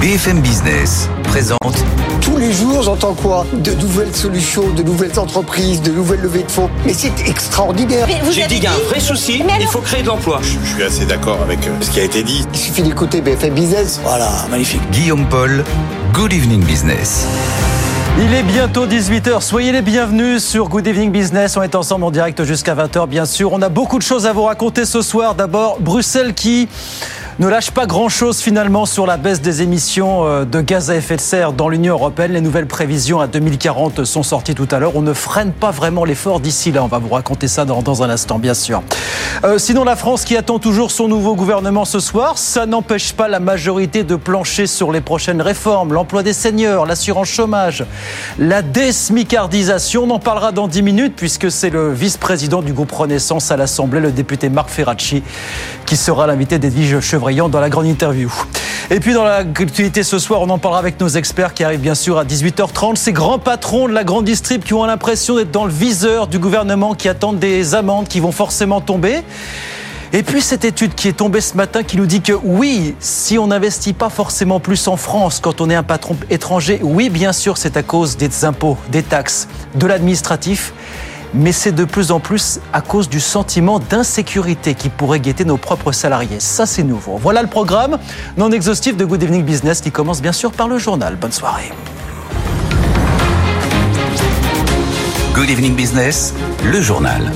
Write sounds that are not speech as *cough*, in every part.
BFM Business présente. Tous les jours, j'entends quoi? De nouvelles solutions, de nouvelles entreprises, de nouvelles levées de fonds. Mais c'est extraordinaire. J'ai dit qu'il y a un vrai souci, il faut créer de l'emploi. Je suis assez d'accord avec euh, ce qui a été dit. Il suffit d'écouter BFM Business. Voilà, magnifique. Guillaume Paul, Good Evening Business. Il est bientôt 18h, soyez les bienvenus sur Good Evening Business. On est ensemble en direct jusqu'à 20h, bien sûr. On a beaucoup de choses à vous raconter ce soir. D'abord, Bruxelles qui ne lâche pas grand-chose finalement sur la baisse des émissions euh, de gaz à effet de serre dans l'Union européenne. Les nouvelles prévisions à 2040 sont sorties tout à l'heure. On ne freine pas vraiment l'effort d'ici là. On va vous raconter ça dans, un instant, bien sûr. Euh, sinon, la France qui attend toujours son nouveau gouvernement ce soir, ça n'empêche pas la majorité de plancher sur les prochaines réformes. L'emploi des seniors, l'assurance chômage, la désmicardisation. On en parlera dans 10 minutes puisque c'est le vice-président du groupe Renaissance à l'Assemblée, le député Marc Ferracci, qui sera l'invité d'Edwige Dans la grande interview. Et puis dans l'actualité ce soir, on en parlera avec nos experts qui arrivent bien sûr à 18h30. Ces grands patrons de la grande distrib qui ont l'impression d'être dans le viseur du gouvernement, qui attendent des amendes qui vont forcément tomber. Et puis cette étude qui est tombée ce matin qui nous dit que oui, si on n'investit pas forcément plus en France quand on est un patron étranger, oui bien sûr c'est à cause des impôts, des taxes, de l'administratif mais c'est de plus en plus à cause du sentiment d'insécurité qui pourrait guetter nos propres salariés. Ça, c'est nouveau. Voilà le programme non exhaustif de Good Evening Business qui commence bien sûr par le journal. Bonne soirée. Good Evening Business, le journal.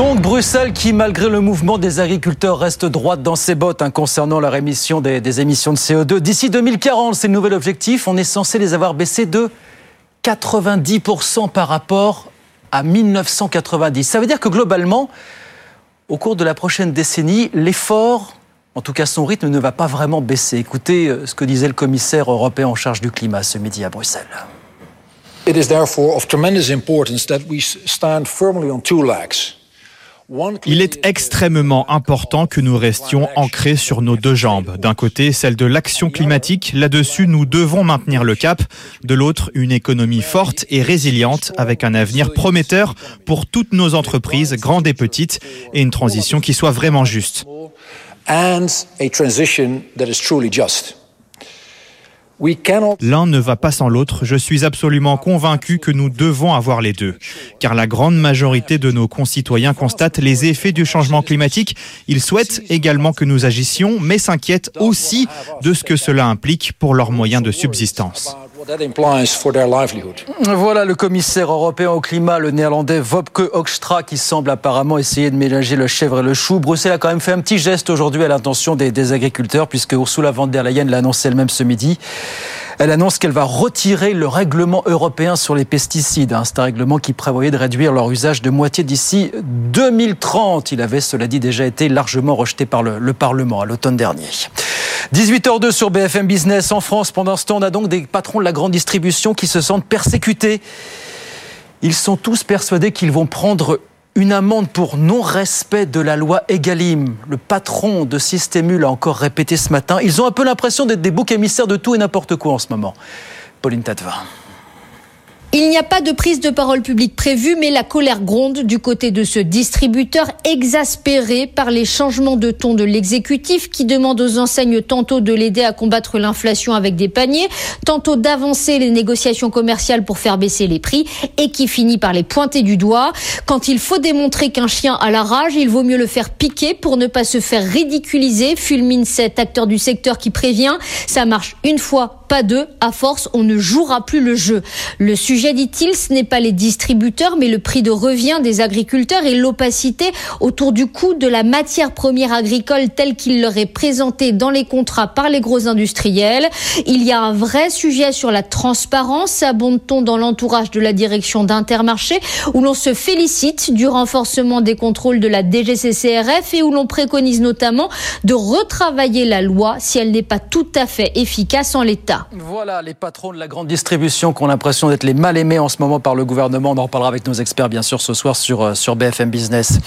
Donc Bruxelles qui, malgré le mouvement des agriculteurs, reste droite dans ses bottes hein, concernant la rémission des, émissions de CO2. D'ici 2040, c'est le nouvel objectif. On est censé les avoir baissés de 90% par rapport à 1990. Ça veut dire que globalement, au cours de la prochaine décennie, l'effort, en tout cas son rythme, ne va pas vraiment baisser. Écoutez euh, ce que disait le commissaire européen en charge du climat ce midi à Bruxelles. It is therefore of tremendous importance that we stand firmly on two legs. Il est extrêmement important que nous restions ancrés sur nos deux jambes. D'un côté, celle de l'action climatique. Là-dessus, nous devons maintenir le cap. De l'autre, une économie forte et résiliente avec un avenir prometteur pour toutes nos entreprises, grandes et petites, et une transition qui soit vraiment juste. And a transition that is truly just. L'un ne va pas sans l'autre. Je suis absolument convaincu que nous devons avoir les deux. Car la grande majorité de nos concitoyens constatent les effets du changement climatique. Ils souhaitent également que nous agissions, mais s'inquiètent aussi de ce que cela implique pour leurs moyens de subsistance. Voilà le commissaire européen au climat, le néerlandais Wopke Hoekstra, qui semble apparemment essayer de mélanger le chèvre et le chou. Bruxelles a quand même fait un petit geste aujourd'hui à l'intention des, des agriculteurs, puisque Ursula von der Leyen l'a annoncé elle-même ce midi. Elle annonce qu'elle va retirer le règlement européen sur les pesticides. hein. C'est un règlement qui prévoyait de réduire leur usage de moitié d'ici 2030. Il avait, cela dit, déjà été largement rejeté par le, le Parlement à l'automne dernier. 18h02 sur BFM Business en France. Pendant ce temps, on a donc des patrons de la grande distribution qui se sentent persécutés. Ils sont tous persuadés qu'ils vont prendre une amende pour non-respect de la loi Egalim. Le patron de Systému l'a encore répété ce matin. Ils ont un peu l'impression d'être des boucs émissaires de tout et n'importe quoi en ce moment. Pauline Tadevin. Il n'y a pas de prise de parole publique prévue, mais la colère gronde du côté de ce distributeur exaspéré par les changements de ton de l'exécutif qui demande aux enseignes tantôt de l'aider à combattre l'inflation avec des paniers, tantôt d'avancer les négociations commerciales pour faire baisser les prix et qui finit par les pointer du doigt. Quand il faut démontrer qu'un chien a la rage, il vaut mieux le faire piquer pour ne pas se faire ridiculiser, fulmine cet acteur du secteur qui prévient. Ça marche une fois, pas deux. À force, on ne jouera plus le jeu. Le sujet, dit-il, ce n'est pas les distributeurs, mais le prix de revient des agriculteurs et l'opacité autour du coût de la matière première agricole telle qu'il leur est présenté dans les contrats par les gros industriels. Il y a un vrai sujet sur la transparence, abonde-t-on dans l'entourage de la direction d'Intermarché, où l'on se félicite du renforcement des contrôles de la DGCCRF et où l'on préconise notamment de retravailler la loi si elle n'est pas tout à fait efficace en l'état? Voilà les patrons de la grande distribution qui ont l'impression d'être les mal aimés en ce moment par le gouvernement. On en reparlera avec nos experts bien sûr ce soir sur, euh, sur BFM Business.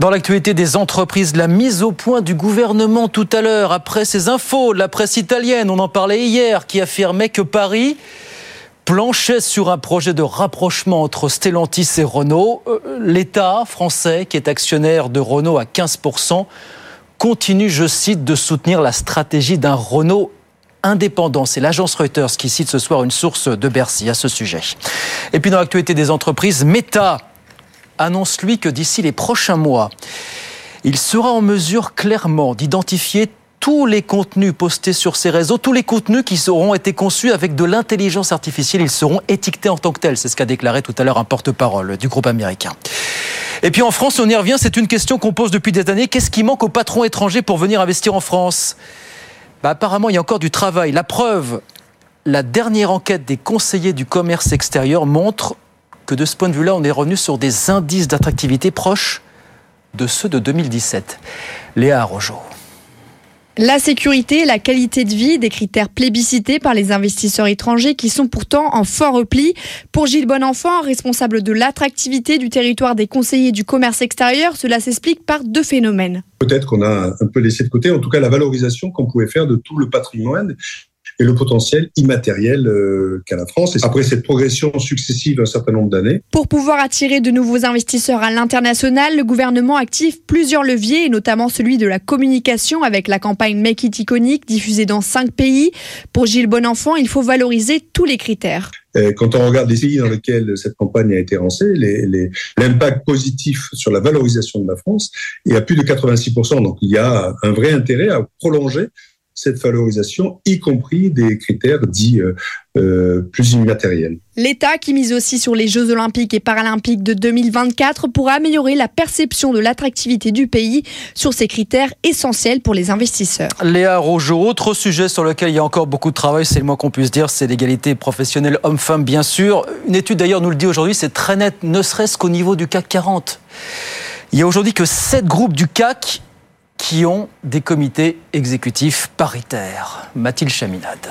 Dans l'actualité des entreprises, la mise au point du gouvernement tout à l'heure après ces infos de la presse italienne, on en parlait hier, qui affirmait que Paris planchait sur un projet de rapprochement entre Stellantis et Renault. Euh, L'État français, qui est actionnaire de Renault à 15%, continue, je cite, de soutenir la stratégie d'un Renault C'est l'agence Reuters qui cite ce soir une source de Bercy à ce sujet. Et puis dans l'actualité des entreprises, Meta annonce lui que d'ici les prochains mois, il sera en mesure clairement d'identifier tous les contenus postés sur ces réseaux, tous les contenus qui auront été conçus avec de l'intelligence artificielle, ils seront étiquetés en tant que tels. C'est ce qu'a déclaré tout à l'heure un porte-parole du groupe américain. Et puis en France, on y revient, c'est une question qu'on pose depuis des années. Qu'est-ce qui manque aux patrons étrangers pour venir investir en France? Bah, Apparemment, il y a encore du travail. La preuve, la dernière enquête des conseillers du commerce extérieur montre que de ce point de vue-là, on est revenu sur des indices d'attractivité proches de ceux de 2017. Léa Arrojo. La sécurité, la qualité de vie, des critères plébiscités par les investisseurs étrangers qui sont pourtant en fort repli. Pour Gilles Bonenfant, responsable de l'attractivité du territoire des conseillers du commerce extérieur, cela s'explique par deux phénomènes. Peut-être qu'on a un peu laissé de côté, en tout cas la valorisation qu'on pouvait faire de tout le patrimoine et le potentiel immatériel euh, qu'a la France. Et après cette progression successive d'un certain nombre d'années. Pour pouvoir attirer de nouveaux investisseurs à l'international, le gouvernement active plusieurs leviers, et notamment celui de la communication avec la campagne Make It Iconic diffusée dans cinq pays. Pour Gilles Bonenfant, il faut valoriser tous les critères. Quand on regarde les pays dans lesquels cette campagne a été lancée, l'impact positif sur la valorisation de la France est à plus de 86%. Donc il y a un vrai intérêt à prolonger cette valorisation, y compris des critères dits euh, euh, plus immatériels. L'État qui mise aussi sur les Jeux olympiques et paralympiques de 2024 pour améliorer la perception de l'attractivité du pays sur ces critères essentiels pour les investisseurs. Léa Rojo, autre sujet sur lequel il y a encore beaucoup de travail, c'est le moins qu'on puisse dire, c'est l'égalité professionnelle homme-femme bien sûr. Une étude d'ailleurs nous le dit aujourd'hui, c'est très net, ne serait-ce qu'au niveau du CAC 40. Il y a aujourd'hui que 7 groupes du CAC qui ont des comités exécutifs paritaires. Mathilde Chaminade.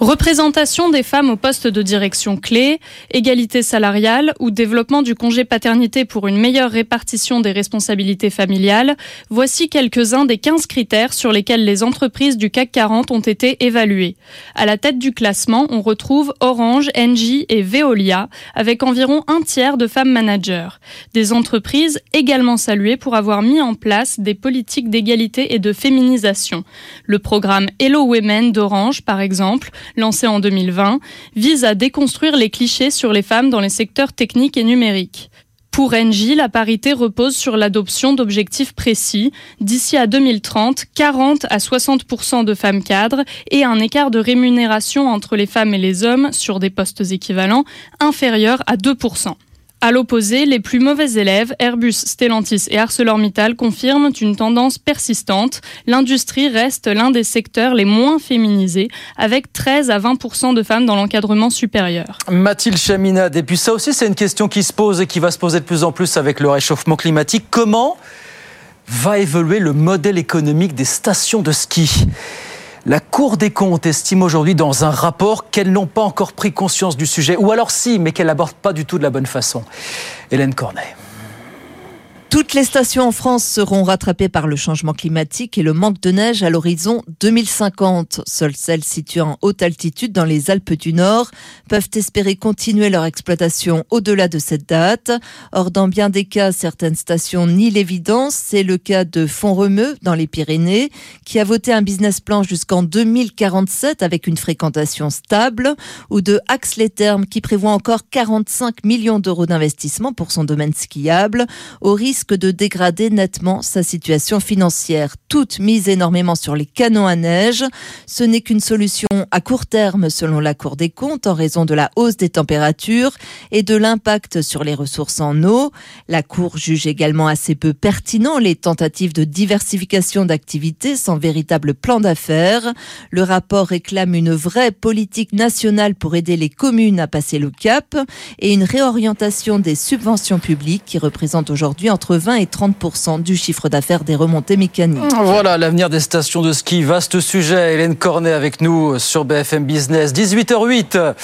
Représentation des femmes au poste de direction clé, égalité salariale ou développement du congé paternité pour une meilleure répartition des responsabilités familiales, voici quelques-uns des 15 critères sur lesquels les entreprises du CAC 40 ont été évaluées. À la tête du classement, on retrouve Orange, Engie et Veolia, avec environ un tiers de femmes managers. Des entreprises également saluées pour avoir mis en place des politiques d'égalité et de féminisation. Le programme Hello Women d'Orange, par exemple, lancé en 2020, vise à déconstruire les clichés sur les femmes dans les secteurs techniques et numériques. Pour Engie, la parité repose sur l'adoption d'objectifs précis. D'ici à 2030, 40 à 60% de femmes cadres et un écart de rémunération entre les femmes et les hommes sur des postes équivalents inférieur à 2 à l'opposé, les plus mauvais élèves, Airbus, Stellantis et ArcelorMittal, confirment une tendance persistante. L'industrie reste l'un des secteurs les moins féminisés, avec 13 à 20% de femmes dans l'encadrement supérieur. Mathilde Chaminade, et puis ça aussi c'est une question qui se pose et qui va se poser de plus en plus avec le réchauffement climatique. Comment va évoluer le modèle économique des stations de ski? La Cour des comptes estime aujourd'hui dans un rapport qu'elles n'ont pas encore pris conscience du sujet, ou alors si, mais qu'elles l'abordent pas du tout de la bonne façon. Hélène Cornet. Toutes les stations en France seront rattrapées par le changement climatique et le manque de neige à l'horizon 2050. Seules celles situées en haute altitude dans les Alpes du Nord peuvent espérer continuer leur exploitation au-delà de cette date. Or, dans bien des cas, certaines stations nient l'évidence. C'est le cas de Font-Romeu dans les Pyrénées, qui a voté un business plan jusqu'en 2047 avec une fréquentation stable, ou de Axe-les-Thermes qui prévoit encore 45 millions d'euros d'investissement pour son domaine skiable, au risque de dégrader nettement sa situation financière. Toute mise énormément sur les canons à neige. Ce n'est qu'une solution à court terme selon la Cour des comptes en raison de la hausse des températures et de l'impact sur les ressources en eau. La Cour juge également assez peu pertinent les tentatives de diversification d'activités sans véritable plan d'affaires. Le rapport réclame une vraie politique nationale pour aider les communes à passer le cap et une réorientation des subventions publiques qui représentent aujourd'hui entre 20 et 30 du chiffre d'affaires des remontées mécaniques. Voilà l'avenir des stations de ski. Vaste sujet. Hélène Cornet avec nous sur BFM Business. 18h08.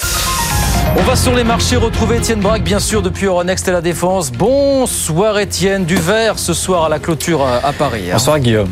On va sur les marchés retrouver Étienne Braque, bien sûr, depuis Euronext et la Défense. Bonsoir Étienne, du vert ce soir à la clôture à Paris. Bonsoir Guillaume.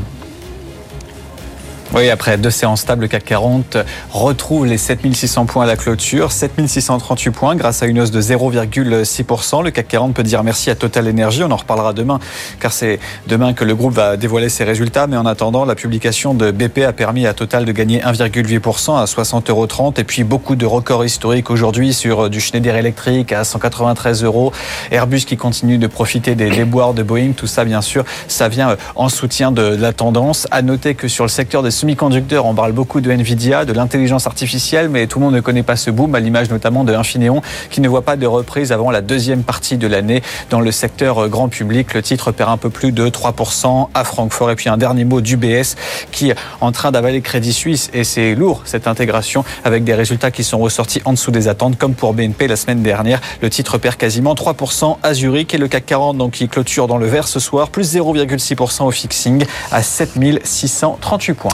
Oui, après deux séances stables, le CAC 40 retrouve les 7600 points à la clôture, 7638 points grâce à une hausse de 0,6%. Le CAC 40 peut dire merci à Total Energy, on en reparlera demain car c'est demain que le groupe va dévoiler ses résultats. Mais en attendant, la publication de BP a permis à Total de gagner 1,8% à 60,30 euros et puis beaucoup de records historiques aujourd'hui sur du Schneider Electric à 193 euros, Airbus qui continue de profiter des déboires de Boeing, tout ça bien sûr, ça vient en soutien de la tendance. À noter que sur le secteur des semi-conducteurs, on parle beaucoup de Nvidia, de l'intelligence artificielle, mais tout le monde ne connaît pas ce boom, à l'image notamment de Infineon, qui ne voit pas de reprise avant la deuxième partie de l'année dans le secteur grand public. Le titre perd un peu plus de 3% à Francfort. Et puis un dernier mot d'UBS qui est en train d'avaler Crédit Suisse. Et c'est lourd, cette intégration, avec des résultats qui sont ressortis en dessous des attentes, comme pour BNP la semaine dernière. Le titre perd quasiment 3% à Zurich et le CAC 40, donc, qui clôture dans le vert ce soir, plus 0,6% au fixing à 7638 points.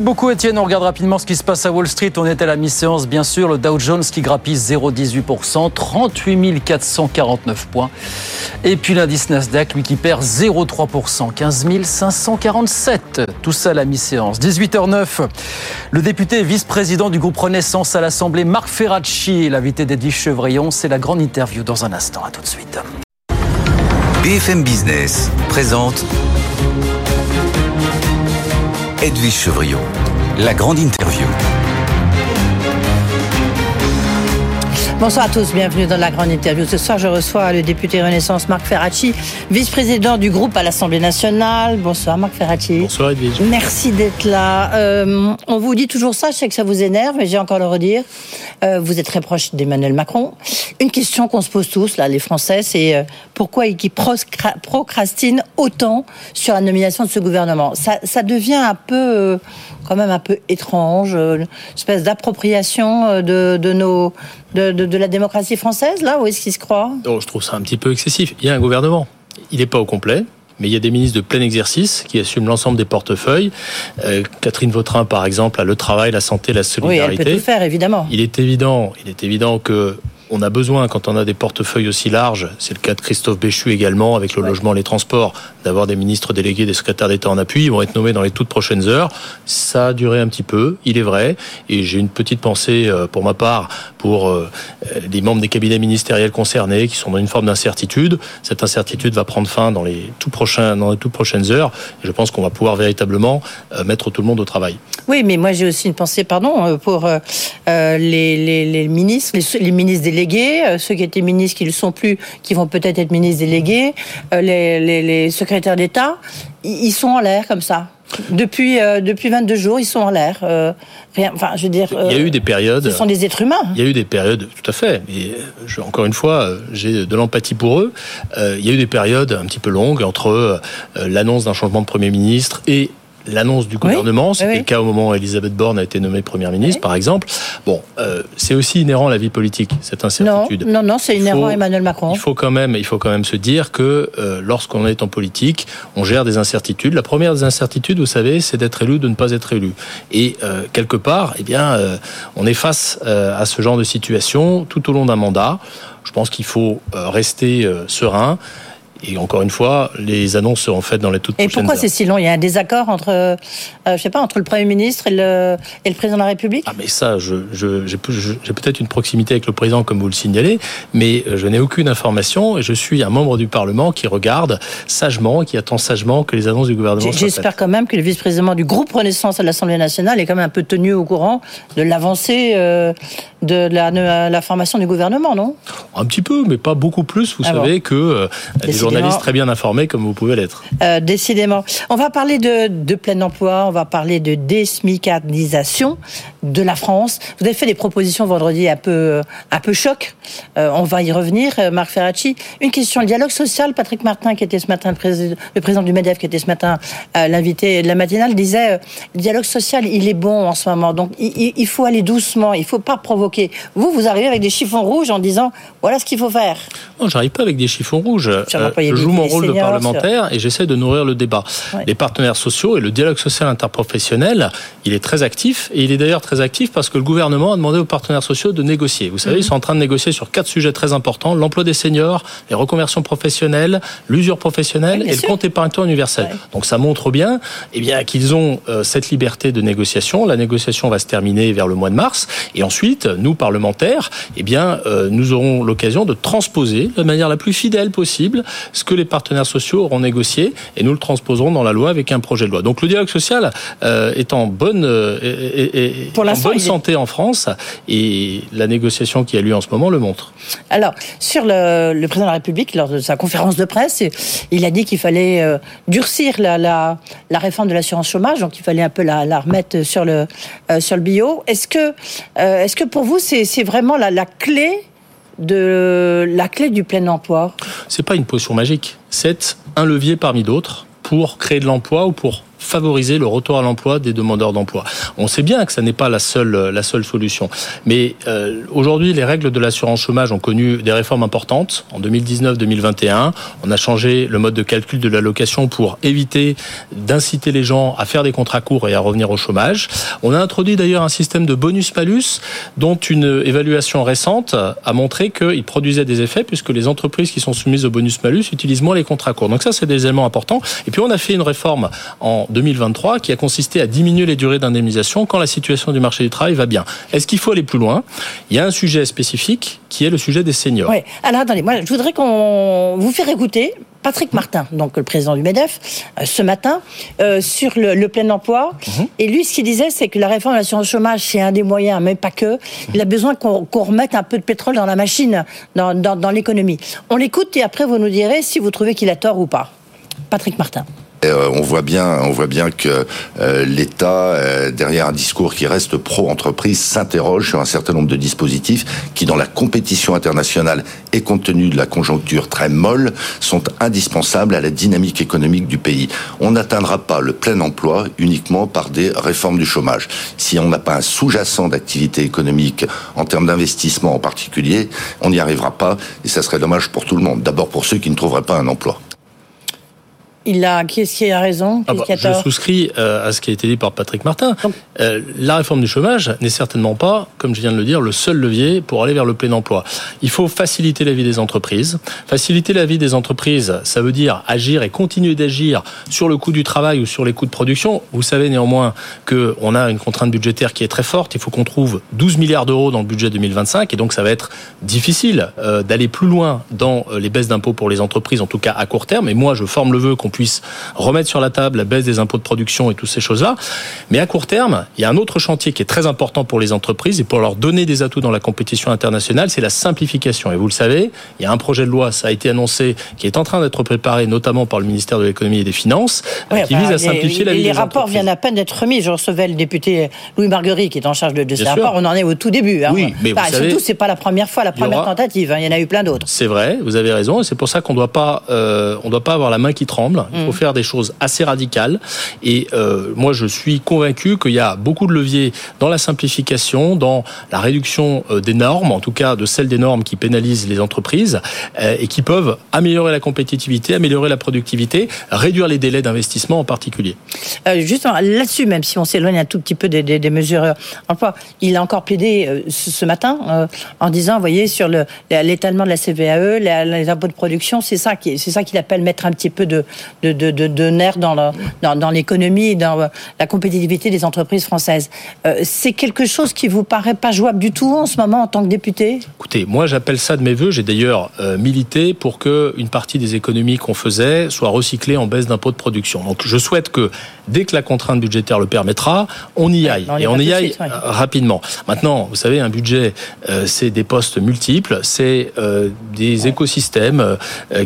Beaucoup Étienne. On regarde rapidement ce qui se passe à Wall Street. On est à la mi-séance, bien sûr. Le Dow Jones qui grappille 0,18%, 38 449 points. Et puis l'indice Nasdaq, lui, qui perd 0,3%, 15 547. Tout ça à la mi-séance. 18h09. Le député vice-président du groupe Renaissance à l'Assemblée, Marc Ferracci, l'invité d'Edwige Chevrillon. C'est la grande interview dans un instant. À tout de suite. BFM Business présente Edwige Chevrillon, la grande interview. Bonsoir à tous, bienvenue dans la grande interview. Ce soir, je reçois le député Renaissance Marc Ferracci, vice-président du groupe à l'Assemblée nationale. Bonsoir Marc Ferracci. Bonsoir Edwige. Merci d'être là. Euh, on vous dit toujours ça, je sais que ça vous énerve, mais j'ai encore le redire. Euh, vous êtes très proche d'Emmanuel Macron. Une question qu'on se pose tous, là, les Français, c'est euh, pourquoi ils procrastinent autant sur la nomination de ce gouvernement? Ça, ça devient un peu, euh, quand même un peu étrange, euh, une espèce d'appropriation euh, de, de nos de, de, de, la démocratie française, là Où est-ce qu'il se croit oh, Je trouve ça un petit peu excessif. Il y a un gouvernement. Il n'est pas au complet. Mais il y a des ministres de plein exercice qui assument l'ensemble des portefeuilles. Euh, Catherine Vautrin, par exemple, a le travail, la santé, la solidarité. Oui, elle peut tout faire, évidemment. Il est évident, il est évident que on a besoin, quand on a des portefeuilles aussi larges, c'est le cas de Christophe Béchu également, avec le logement, les transports, d'avoir des ministres délégués, des secrétaires d'État en appui. Ils vont être nommés dans les toutes prochaines heures. Ça a duré un petit peu, il est vrai. Et j'ai une petite pensée euh, pour ma part pour euh, les membres des cabinets ministériels concernés qui sont dans une forme d'incertitude. Cette incertitude va prendre fin dans les tout prochains, dans les toutes prochaines heures. Et je pense qu'on va pouvoir véritablement euh, mettre tout le monde au travail. Oui, mais moi j'ai aussi une pensée, pardon, pour les, les, les, ministres, les, les ministres délégués, ceux qui étaient ministres qui ne le sont plus, qui vont peut-être être ministres délégués, les, les, les secrétaires d'État, ils sont en l'air comme ça. Depuis, euh, depuis 22 jours, ils sont en l'air. Euh, rien, enfin, je veux dire. il y a eu des périodes. Ce sont des êtres humains. Il y a eu des périodes, tout à fait. Mais je, encore une fois, j'ai de l'empathie pour eux. Euh, il y a eu des périodes un petit peu longues entre l'annonce d'un changement de Premier ministre et l'annonce du gouvernement. Oui, C'était oui. le cas au moment où Elisabeth Borne a été nommée première ministre, Oui. par exemple. Bon, euh, c'est aussi inhérent à la vie politique, cette Non, incertitude. non, non, c'est Il inhérent à Emmanuel Macron. Il faut quand même, il faut quand même se dire que euh, lorsqu'on est en politique, on gère des incertitudes. La première des incertitudes, vous savez, c'est d'être élu ou de ne pas être élu. Et euh, quelque part, eh bien, on est face à ce genre de situation tout au long d'un mandat. Je pense qu'il faut rester serein. Et encore une fois, les annonces seront faites dans les toutes Et prochaines pourquoi heures. c'est si long Il y a un désaccord entre, euh, je sais pas, entre le Premier ministre et le, et le président de la République? Ah mais ça, je- j'ai je- peut-être une proximité avec le président, comme vous le signalez, mais euh, je n'ai aucune information et je suis un membre du Parlement qui regarde sagement, qui attend sagement que les annonces du gouvernement J- soient faites. J'espère quand même que le vice-président du groupe Renaissance à l'Assemblée nationale est quand même un peu tenu au courant de l'avancée euh, de la, de la formation du gouvernement, non? Un petit peu, mais pas beaucoup plus, vous Ah bon. savez, que euh, des Décidément. journalistes très bien informés comme vous pouvez l'être. Euh, décidément. On va parler de, de plein emploi, on va parler de désmicardisation de la France. Vous avez fait des propositions vendredi un peu, un peu choc. Euh, on va y revenir, euh, Marc Ferracci. Une question, le dialogue social, Patrick Martin, qui était ce matin le président, du MEDEF, qui était ce matin euh, l'invité de la matinale, disait, le dialogue social, il est bon en ce moment. Donc, il, faut aller doucement, il faut pas provoquer. Vous, vous arrivez avec des chiffons rouges en disant, voilà ce qu'il faut faire. Non, j'arrive pas avec des chiffons rouges. Euh, Je joue mon rôle de parlementaire et j'essaie de nourrir le débat. Ouais. Les partenaires sociaux et le dialogue social interprofessionnel, il est très actif et il est d'ailleurs très actif parce que le gouvernement a demandé aux partenaires sociaux de négocier. Vous savez, Mhm. ils sont en train de négocier sur quatre sujets très importants l'emploi des seniors, les reconversions professionnelles, l'usure professionnelle et le compte épargne-temps universel. Donc ça montre bien, eh bien qu'ils ont euh, cette liberté de négociation. La négociation va se terminer vers le mois de mars et ensuite, nous parlementaires, eh bien, euh, nous aurons l'occasion de transposer de manière la plus fidèle possible ce que les partenaires sociaux auront négocié et nous le transposerons dans la loi avec un projet de loi. Donc le dialogue social euh, est en bonne, euh, est- est- est Pour en bonne est- santé en France et la négociation qui a lieu en ce moment le montre. Alors, sur le, le président de la République, lors de sa conférence de presse, il a dit qu'il fallait euh, durcir la, la, la réforme de l'assurance chômage, donc il fallait un peu la, la remettre sur le, sur le bio. Est-ce que, est-ce que pour vous, c'est c'est vraiment la, la clé de la clé du plein emploi. C'est pas une potion magique, c'est un levier parmi d'autres pour créer de l'emploi ou pour favoriser le retour à l'emploi des demandeurs d'emploi. On sait bien que ça n'est pas la seule la seule solution, mais euh, aujourd'hui les règles de l'assurance chômage ont connu des réformes importantes en 2019-2021. On a changé le mode de calcul de l'allocation pour éviter d'inciter les gens à faire des contrats courts et à revenir au chômage. On a introduit d'ailleurs un système de bonus-malus dont une évaluation récente a montré qu'il produisait des effets puisque les entreprises qui sont soumises au bonus-malus utilisent moins les contrats courts. Donc ça, c'est des éléments importants. Et puis on a fait une réforme en 2023 qui a consisté à diminuer les durées d'indemnisation quand la situation du marché du travail va bien. Est-ce qu'il faut aller plus loin? Il y a un sujet spécifique qui est le sujet des seniors. Oui. Alors attendez, moi je voudrais qu'on vous faire écouter Patrick Martin, donc le président du Medef, euh, ce matin euh, sur le, le plein emploi. Et lui, ce qu'il disait, c'est que la réforme de l'assurance chômage, c'est un des moyens, mais pas que. Il a besoin qu'on remette un peu de pétrole dans la machine, dans, dans, dans l'économie. On l'écoute et après vous nous direz si vous trouvez qu'il a tort ou pas. Patrick Martin. Euh, on voit bien, on voit bien que euh, l'État, euh, derrière un discours qui reste pro-entreprise, s'interroge sur un certain nombre de dispositifs qui, dans la compétition internationale et compte tenu de la conjoncture très molle, sont indispensables à la dynamique économique du pays. On n'atteindra pas le plein emploi uniquement par des réformes du chômage. Si on n'a pas un sous-jacent d'activité économique en termes d'investissement en particulier, on n'y arrivera pas et ça serait dommage pour tout le monde. D'abord pour ceux qui ne trouveraient pas un emploi. Il a, qui est-ce qui a raison Ah bah, qui a je souscris euh, à ce qui a été dit par Patrick Martin. Euh, la réforme du chômage n'est certainement pas, comme je viens de le dire, le seul levier pour aller vers le plein emploi. Il faut faciliter la vie des entreprises. Faciliter la vie des entreprises, ça veut dire agir et continuer d'agir sur le coût du travail ou sur les coûts de production. Vous savez néanmoins qu'on a une contrainte budgétaire qui est très forte. Il faut qu'on trouve 12 milliards d'euros dans le budget 2025 et donc ça va être difficile euh, d'aller plus loin dans les baisses d'impôts pour les entreprises, en tout cas à court terme. Et moi, je forme le vœu qu'on puisse remettre sur la table la baisse des impôts de production et toutes ces choses-là. Mais à court terme, il y a un autre chantier qui est très important pour les entreprises et pour leur donner des atouts dans la compétition internationale, c'est la simplification. Et vous le savez, il y a un projet de loi, ça a été annoncé, qui est en train d'être préparé notamment par le ministère de l'économie et des Finances, Ouais, qui enfin, vise à les- simplifier la vie les, des rapports entreprises. viennent à peine d'être remis. Je recevais le député Louis Marguerite qui est en charge de, de ces sûr. rapports. On en est au tout début. hein. Oui, mais vous Enfin, savez, surtout, c'est pas la première fois, la première aura- tentative. hein. Il y en a eu plein d'autres. C'est vrai, vous avez raison, et c'est pour ça qu'on doit pas, euh, on doit pas avoir la main qui tremble. Il faut faire des choses assez radicales. Et euh, moi, je suis convaincu qu'il y a beaucoup de leviers dans la simplification, dans la réduction euh, des normes, en tout cas de celles des normes qui pénalisent les entreprises euh, et qui peuvent améliorer la compétitivité, améliorer la productivité, réduire les délais d'investissement en particulier. Euh, justement, là-dessus, même si on s'éloigne un tout petit peu des, mesures emploi, il a encore plaidé ce, matin en disant, vous voyez, sur le- l'étalement de la CVAE, les impôts de production, c'est ça qu'il appelle mettre un petit peu de de, de, de, de nerf dans le- dans, dans l'économie, dans euh, la compétitivité des entreprises françaises. Euh, c'est quelque chose qui vous paraît pas jouable du tout en ce moment en tant que député? Écoutez, moi j'appelle ça de mes voeux. J'ai d'ailleurs euh, milité pour que une partie des économies qu'on faisait soit recyclée en baisse d'impôts de production. Donc je souhaite que dès que la contrainte budgétaire le permettra, on y aille on y et on y aille suite, ouais. rapidement. Maintenant, vous savez, un budget, euh, c'est des postes multiples, c'est des écosystèmes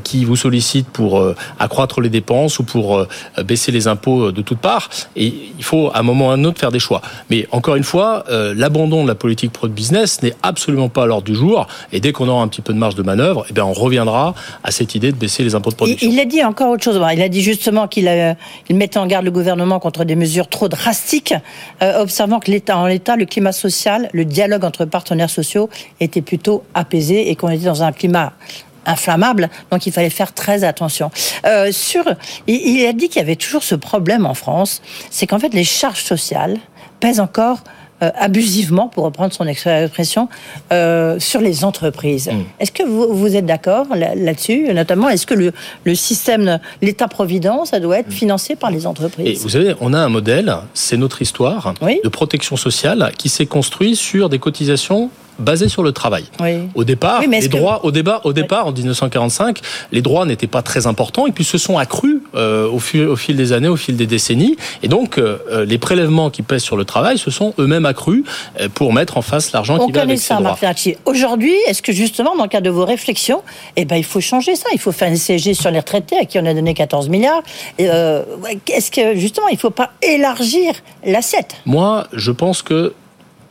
qui vous sollicitent pour accroître les dépenses ou pour euh, baisser les impôts de toutes parts. Et il faut à un moment ou à un autre faire des choix. Mais encore une fois, euh, l'abandon de la politique pro-business n'est absolument pas à l'ordre du jour. Et dès qu'on aura un petit peu de marge de manœuvre, eh bien, on reviendra à cette idée de baisser les impôts de production. il a dit encore autre chose. Il a dit justement qu'il il mettait en garde le gouvernement contre des mesures trop drastiques, euh, observant que l'État, en l'État, le climat social, le dialogue entre partenaires sociaux était plutôt apaisé et qu'on était dans un climat inflammable, donc il fallait faire très attention. Euh, sur, il, a dit qu'il y avait toujours ce problème en France, c'est qu'en fait les charges sociales pèsent encore euh, abusivement, pour reprendre son expression, euh, sur les entreprises. Mm. Est-ce que vous, vous êtes d'accord là- là-dessus? Notamment, est-ce que le, le système, l'État-providence, ça doit être financé par les Et entreprises vous savez, on a un modèle, c'est notre histoire, de protection sociale qui s'est construit sur des cotisations basées sur le travail. Oui. Au départ, Oui, les que- droits, au débat, au départ, en 1945, les droits n'étaient pas très importants et puis se sont accrus euh, au, fil, au fil des années, au fil des décennies. Et donc, euh, euh, les prélèvements qui pèsent sur le travail se sont eux-mêmes accrus pour mettre en face l'argent On qui va avec ces ça, droits. Marc Ferracci. Aujourd'hui, est-ce que justement, dans le cadre de vos réflexions, eh ben, il faut changer ça? Il faut faire une CSG sur les retraités, à qui on a donné 14 milliards. Euh, Est-ce que justement, il ne faut pas élargir l'assiette? Moi, je pense que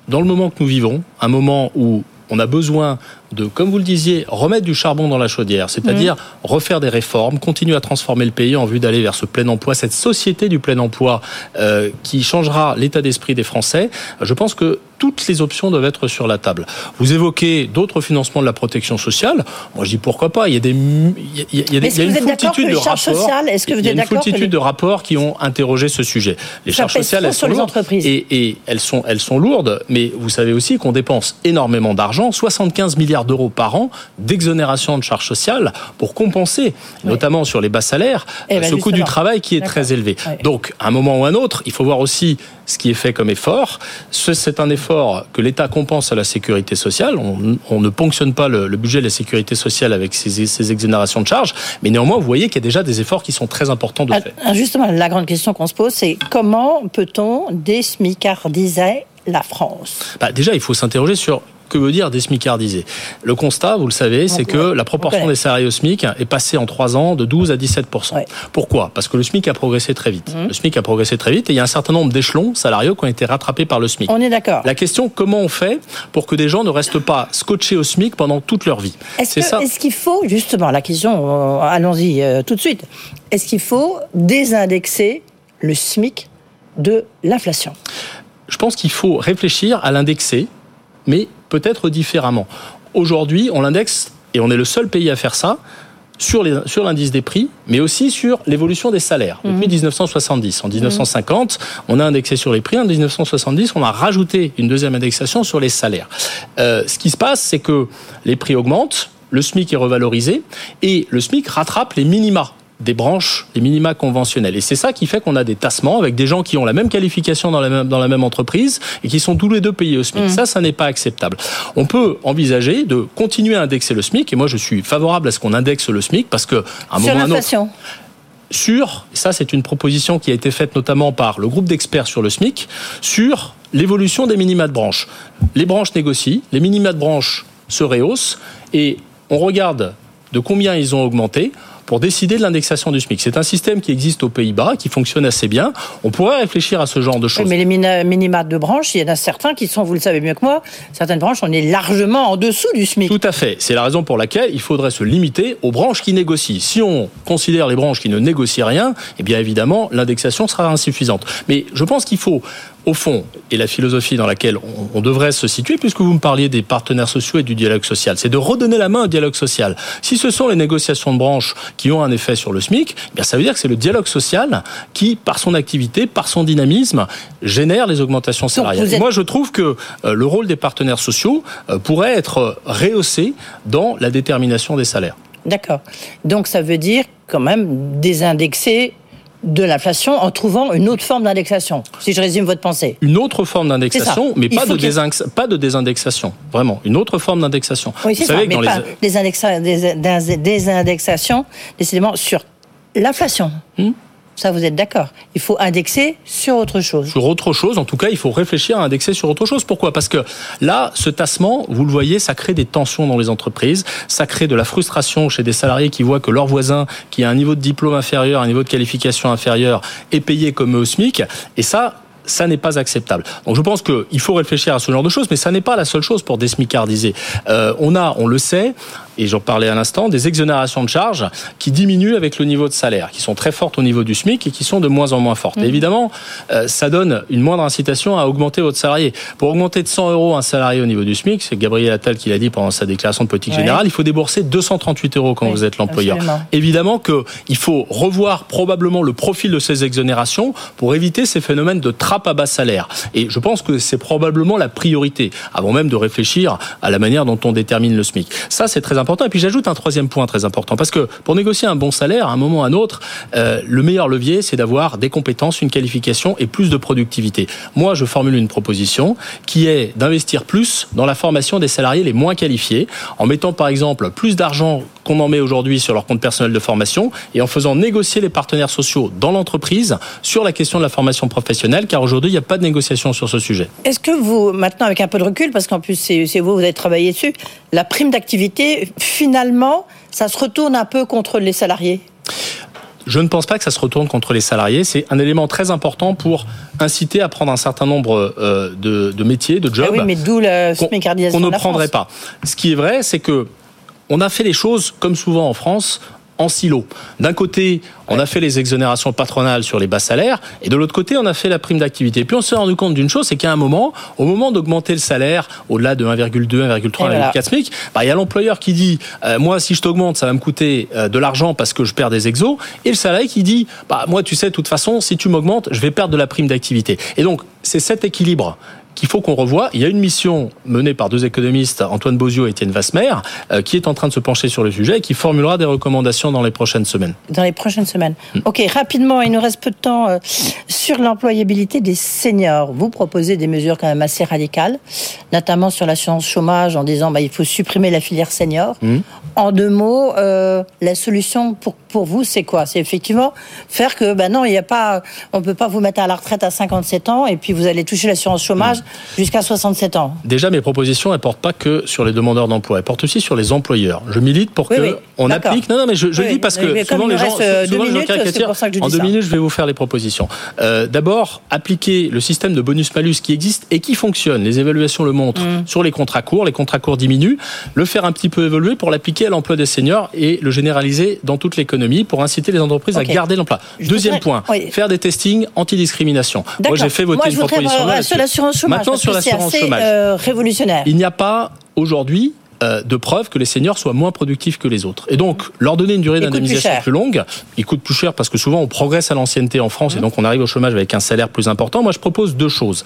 dans le moment que nous vivons, un moment où on a besoin de, comme vous le disiez, remettre du charbon dans la chaudière, c'est-à-dire refaire des réformes, continuer à transformer le pays en vue d'aller vers ce plein emploi, cette société du plein emploi euh, qui changera l'état d'esprit des Français. Je pense que toutes les options doivent être sur la table. Vous évoquez d'autres financements de la protection sociale. Moi, je dis pourquoi pas. Il y a des, il y a, des- y a une de rapports. sociales, est-ce que vous il y a êtes une d'accord que multitude les- de rapports qui ont interrogé ce sujet. Les Ça charges sociales, elles sont lourdes. Et, et elles sont, elles sont lourdes, mais vous savez aussi qu'on dépense énormément d'argent, 75 milliards d'euros par an d'exonération de charges sociales pour compenser, notamment sur les bas salaires, Eh ben, ce coût du travail qui est très élevé. Donc, à un moment ou à un autre, il faut voir aussi ce qui est fait comme effort. Ce- C'est un effort que l'État compense à la sécurité sociale. On, on ne ponctionne pas le, le budget de la sécurité sociale avec ces, ces exonérations de charges, mais néanmoins, vous voyez qu'il y a déjà des efforts qui sont très importants de fait. Ah, Justement, la grande question qu'on se pose, c'est comment peut-on désmicardiser la France? Bah, déjà, il faut s'interroger sur que veut dire désmicardiser. Le constat, vous le savez, c'est que la proportion des salariés au SMIC est passée en trois ans de 12 à 17 Pourquoi? Parce que le SMIC a progressé très vite. Mmh. Le SMIC a progressé très vite et il y a un certain nombre d'échelons salariaux qui ont été rattrapés par le SMIC. On est d'accord. La question, comment on fait pour que des gens ne restent pas scotchés au SMIC pendant toute leur vie? Est-ce qu'il faut, justement, la question, euh, allons-y euh, tout de suite, est-ce qu'il faut désindexer le SMIC de l'inflation? Je pense qu'il faut réfléchir à l'indexer, mais peut-être différemment. Aujourd'hui, on l'indexe, et on est le seul pays à faire ça, sur l'indice des prix, mais aussi sur l'évolution des salaires. Depuis 1970. En 1950, on a indexé sur les prix. En 1970, on a rajouté une deuxième indexation sur les salaires. Euh, ce qui se passe, c'est que les prix augmentent, le SMIC est revalorisé, et le SMIC rattrape les minima des branches, les minima conventionnels. Et c'est ça qui fait qu'on a des tassements avec des gens qui ont la même qualification dans la même, dans la même entreprise et qui sont tous les deux payés au SMIC. Ça, ça n'est pas acceptable. On peut envisager de continuer à indexer le SMIC et moi je suis favorable à ce qu'on indexe le SMIC parce que à un Sur moment ou à un autre, l'inflation sur, ça c'est une proposition qui a été faite notamment par le groupe d'experts sur le SMIC, sur l'évolution des minima de branche. Les branches négocient, les minima de branche se rehaussent et on regarde de combien ils ont augmenté pour décider de l'indexation du SMIC. C'est un système qui existe aux Pays-Bas, qui fonctionne assez bien. On pourrait réfléchir à ce genre de Oui, choses. mais les minima de branches, il y en a certains qui sont, vous le savez mieux que moi, certaines branches, on est largement en dessous du SMIC. Tout à fait. C'est la raison pour laquelle il faudrait se limiter aux branches qui négocient. Si on considère les branches qui ne négocient rien, eh bien évidemment, l'indexation sera insuffisante. Mais je pense qu'il faut, au fond, et la philosophie dans laquelle on, on devrait se situer, puisque vous me parliez des partenaires sociaux et du dialogue social, c'est de redonner la main au dialogue social. Si ce sont les négociations de branches qui ont un effet sur le SMIC, eh bien ça veut dire que c'est le dialogue social qui, par son activité, par son dynamisme, génère les augmentations salariales. êtes- Moi, je trouve que euh, le rôle des partenaires sociaux euh, pourrait être rehaussé dans la détermination des salaires. D'accord. Donc ça veut dire quand même désindexer de l'inflation en trouvant une autre forme d'indexation, si je résume votre pensée. Une autre forme d'indexation, mais pas de, pas désindexation. Vraiment, une autre forme d'indexation. Oui, Vous c'est ça, savez que mais dans pas les... des, indexa- des, des- des indexations, décidément, sur l'inflation. Hmm. Ça, vous êtes d'accord Il faut indexer sur autre chose. Sur autre chose, en tout cas, il faut réfléchir à indexer sur autre chose. Pourquoi? Parce que là, ce tassement, vous le voyez, ça crée des tensions dans les entreprises, ça crée de la frustration chez des salariés qui voient que leur voisin, qui a un niveau de diplôme inférieur, un niveau de qualification inférieur, est payé comme au SMIC. Et ça, ça n'est pas acceptable. Donc je pense qu'il faut réfléchir à ce genre de choses, mais ça n'est pas la seule chose pour désmicardiser. Euh, on a, on le sait, et j'en parlais à l'instant, des exonérations de charges qui diminuent avec le niveau de salaire, qui sont très fortes au niveau du SMIC et qui sont de moins en moins fortes. Mhm. évidemment, euh, ça donne une moindre incitation à augmenter votre salarié. Pour augmenter de 100 euros un salarié au niveau du SMIC, c'est Gabriel Attal qui l'a dit pendant sa déclaration de politique Ouais. générale, il faut débourser 238 euros quand Oui, vous êtes l'employeur. Évidemment qu'il faut revoir probablement le profil de ces exonérations pour éviter ces phénomènes de à bas salaire. Et je pense que c'est probablement la priorité, avant même de réfléchir à la manière dont on détermine le SMIC. Ça, c'est très important. Et puis j'ajoute un troisième point très important, parce que pour négocier un bon salaire, à un moment ou à un autre, euh, le meilleur levier, c'est d'avoir des compétences, une qualification et plus de productivité. Moi, je formule une proposition qui est d'investir plus dans la formation des salariés les moins qualifiés, en mettant par exemple plus d'argent qu'on en met aujourd'hui sur leur compte personnel de formation et en faisant négocier les partenaires sociaux dans l'entreprise sur la question de la formation professionnelle, car aujourd'hui, il n'y a pas de négociation sur ce sujet. Est-ce que vous, maintenant avec un peu de recul, parce qu'en plus c'est vous, vous avez travaillé dessus, la prime d'activité, finalement, ça se retourne un peu contre les salariés? Je ne pense pas que ça se retourne contre les salariés. C'est un élément très important pour inciter à prendre un certain nombre euh, de, de métiers, de jobs. Ah oui, mais d'où la qu'on- qu'on ne prendrait pas. Ce qui est vrai, c'est que on a fait les choses comme souvent en France en silo. D'un côté, on a fait les exonérations patronales sur les bas salaires, et de l'autre côté, on a fait la prime d'activité. Et puis on s'est rendu compte d'une chose, c'est qu'à un moment, au moment d'augmenter le salaire au-delà de 1,2, 1,3, voilà. 1,4 SMIC, bah, il y a l'employeur qui dit, euh, moi, si je t'augmente, ça va me coûter euh, de l'argent parce que je perds des exos, et le salarié qui dit, bah, moi, tu sais, de toute façon, si tu m'augmentes, je vais perdre de la prime d'activité. Et donc, c'est cet équilibre qu'il faut qu'on revoie. Il y a une mission menée par deux économistes, Antoine Bozio et Étienne Vasmer, euh, qui est en train de se pencher sur le sujet et qui formulera des recommandations dans les prochaines semaines. dans les prochaines semaines. Hmm. Ok, rapidement, il nous reste peu de temps euh, sur l'employabilité des seniors. Vous proposez des mesures quand même assez radicales, notamment sur l'assurance chômage, en disant bah, il faut supprimer la filière senior. Hmm. En deux mots, euh, la solution pour pour vous, c'est quoi? C'est effectivement faire que ben non, il y a pas, on peut pas vous mettre à la retraite à 57 ans et puis vous allez toucher l'assurance chômage Hmm. jusqu'à 67 ans. Déjà, mes propositions, elles portent pas que sur les demandeurs d'emploi, elles portent aussi sur les employeurs. Je milite pour Oui, que oui, on applique. Non, non, mais je, je Oui, le dis parce que souvent les gens, euh, souvent les gens pour ça que je dis En deux ça. minutes, je vais vous faire les propositions. Euh, D'abord, appliquer le système de bonus-malus qui existe et qui fonctionne. Les évaluations le montrent Mm. sur les contrats courts. Les contrats courts diminuent. Le faire un petit peu évoluer pour l'appliquer à l'emploi des seniors et le généraliser dans toute l'économie pour inciter les entreprises à garder l'emploi. Deuxième voudrais- point, faire des testings anti-discrimination. Moi, j'ai fait voter Moi, une je proposition. sur l'assurance chômage. Maintenant, sur l'assurance chômage. euh, révolutionnaire. Il n'y a pas aujourd'hui euh, de preuve que les seniors soient moins productifs que les autres. Et donc, leur donner une durée plus d'indemnisation plus, longue, ils coûtent plus cher parce que souvent on progresse à l'ancienneté en France et donc on arrive au chômage avec un salaire plus important. Moi, je propose deux choses.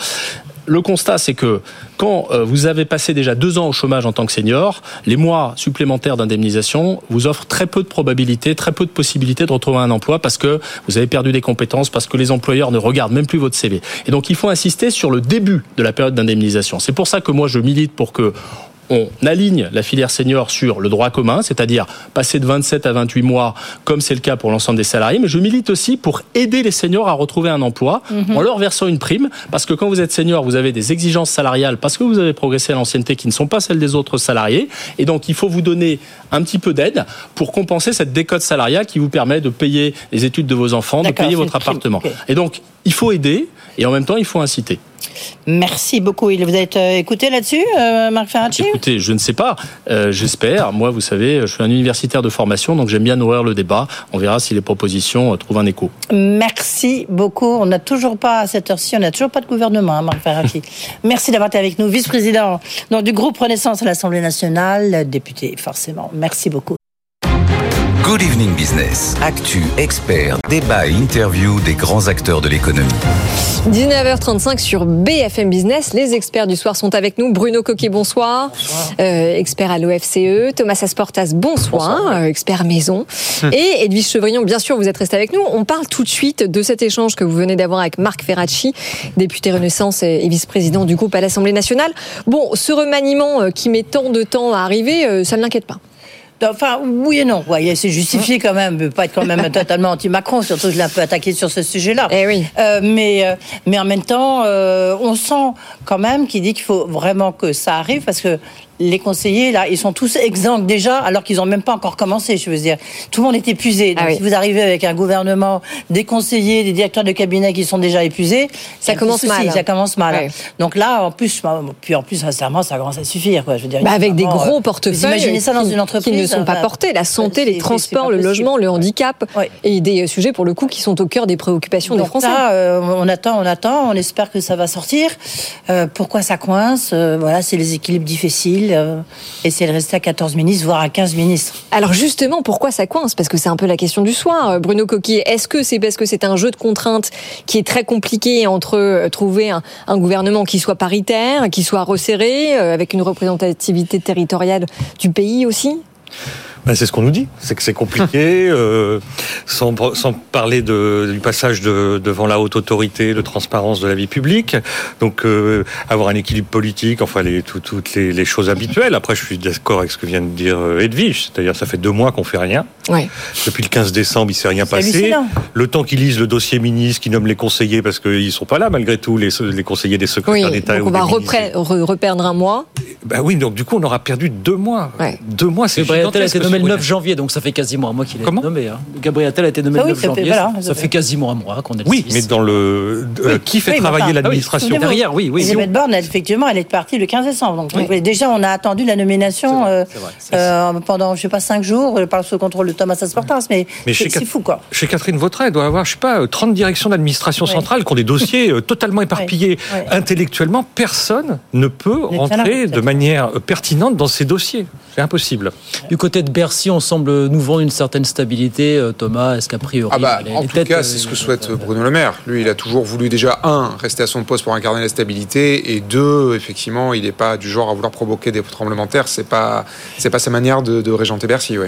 Le constat, c'est que quand euh, vous avez passé déjà deux ans au chômage en tant que senior, les mois supplémentaires d'indemnisation vous offrent très peu de probabilités, très peu de possibilités de retrouver un emploi parce que vous avez perdu des compétences, parce que les employeurs ne regardent même plus votre CV. Et donc, il faut insister sur le début de la période d'indemnisation. C'est pour ça que moi, je milite pour que on aligne la filière senior sur le droit commun, c'est-à-dire passer de 27 à 28 mois, comme c'est le cas pour l'ensemble des salariés, mais je milite aussi pour aider les seniors à retrouver un emploi Mhm. en leur versant une prime, parce que quand vous êtes senior, vous avez des exigences salariales, parce que vous avez progressé à l'ancienneté qui ne sont pas celles des autres salariés, et donc il faut vous donner un petit peu d'aide pour compenser cette décote salariale qui vous permet de payer les études de vos enfants, de payer votre appartement. Et donc, il faut aider, et en même temps, il faut inciter. Merci beaucoup. Vous êtes euh, écouté là-dessus, euh, Marc Ferracci? Écoutez, je ne sais pas. Euh, J'espère. Moi, vous savez, je suis un universitaire de formation, donc j'aime bien nourrir le débat. On verra si les propositions euh, trouvent un écho. Merci beaucoup. On n'a toujours pas, à cette heure-ci, on n'a toujours pas de gouvernement, hein, Marc Ferracci. *laughs* Merci d'avoir été avec nous, vice-président du groupe Renaissance à l'Assemblée nationale, député, forcément. Merci beaucoup. Good Evening Business. Actu, expert, débat et interview des grands acteurs de l'économie. 19h35 sur BFM Business. Les experts du soir sont avec nous. Bruno Coquet, bonsoir. Euh, expert à l'OFCE. Thomas Asportas, bonsoir. Euh, expert maison. Et Edwige Chevrillon, bien sûr, vous êtes resté avec nous. On parle tout de suite de cet échange que vous venez d'avoir avec Marc Ferracci, député Renaissance et et vice-président du groupe à l'Assemblée nationale. Bon, ce remaniement euh, qui met tant de temps à arriver, euh, ça ne l'inquiète pas. Enfin, oui et non. Ouais, c'est justifié quand même. Ne pas être quand même *laughs* totalement anti-Macron. Surtout, je l'ai un peu attaqué sur ce sujet-là. Eh oui. Euh, mais, euh, mais en même temps, euh, on sent quand même qu'il dit qu'il faut vraiment que ça arrive parce que les conseillers, là, ils sont tous exsangues déjà, alors qu'ils n'ont même pas encore commencé, je veux dire. Tout le monde est épuisé. Donc, Ah oui. si vous arrivez avec un gouvernement, des conseillers, des directeurs de cabinet qui sont déjà épuisés, Ça commence souci, mal. Ça commence mal. Ouais. Donc là, en plus, puis en plus, sincèrement, ça commence à suffire, quoi. Je veux dire, Bah, avec des gros euh, portefeuilles vous imaginez ça dans qui, une entreprise qui ne sont pas enfin, portés. La santé, les transports, le logement, le handicap et des sujets pour le coup qui sont au cœur des préoccupations des Donc Français. ça, euh, on attend, on attend, on espère que ça va sortir. Euh, pourquoi ça coince? Euh, Voilà, c'est les équilibres difficiles. Euh, essayer de rester à 14 ministres, voire à 15 ministres. Alors justement, pourquoi ça coince? Parce que c'est un peu la question du soir. Euh, Bruno Coquille, est-ce que c'est parce que c'est un jeu de contraintes qui est très compliqué entre euh, trouver un, gouvernement qui soit paritaire, qui soit resserré, avec une représentativité territoriale du pays aussi? Ben, c'est ce qu'on nous dit, c'est que c'est compliqué, *laughs* euh, sans, sans parler de, du passage de, devant la haute autorité, de transparence de la vie publique, donc euh, avoir un équilibre politique, enfin les, tout- toutes les, les choses habituelles. Après, je suis d'accord avec ce que vient de dire euh, Edwige, c'est-à-dire ça fait deux mois qu'on fait rien. Ouais. Depuis le 15 décembre, il s'est rien passé. Le temps qu'ils lisent le dossier ministre, qu'ils nomment les conseillers, parce qu'ils sont pas là malgré tout, les, les conseillers des Oui, secrétaires d'État. donc ou on va reperdre un mois. Ben oui, donc du coup, on aura perdu deux mois. Deux mois, c'est Nommé le ce 9 janvier, donc ça fait quasiment un mois qu'il est Comment nommé. Hein. Gabriel Attal a été nommé Ah le oui, 9 ça fait- janvier. voilà, ça, ça fait quasiment un mois qu'on est le Oui, 6. mais dans le euh, qui fait Oui, travailler enfin, l'administration souvenez-vous, Derrière, oui, oui. Elisabeth Borne, effectivement, elle est partie le 15 décembre. Donc, Oui. déjà, on a attendu la nomination euh, vrai. euh, pendant, je sais pas, cinq jours, par sous contrôle de Thomas Asportas. Mais, Mais c'est fou, quoi. Chez Catherine Vautrin, elle doit avoir, je sais pas, euh, 30 directions d'administration centrale qui ont des dossiers totalement éparpillés. Intellectuellement, personne ne peut rentrer de manière pertinente dans ces dossiers. C'est impossible. Du côté de Bercy, on semble nous vendre une certaine stabilité. Euh, Thomas, est-ce qu'a priori Ah bah, en tout cas, euh, c'est ce que souhaite Bruno Le Maire. Lui, il a toujours voulu déjà, un, rester à son poste pour incarner la stabilité, et deux, effectivement, il n'est pas du genre à vouloir provoquer des tremblements de terre. C'est pas, c'est pas sa manière de, de régenter Bercy, oui.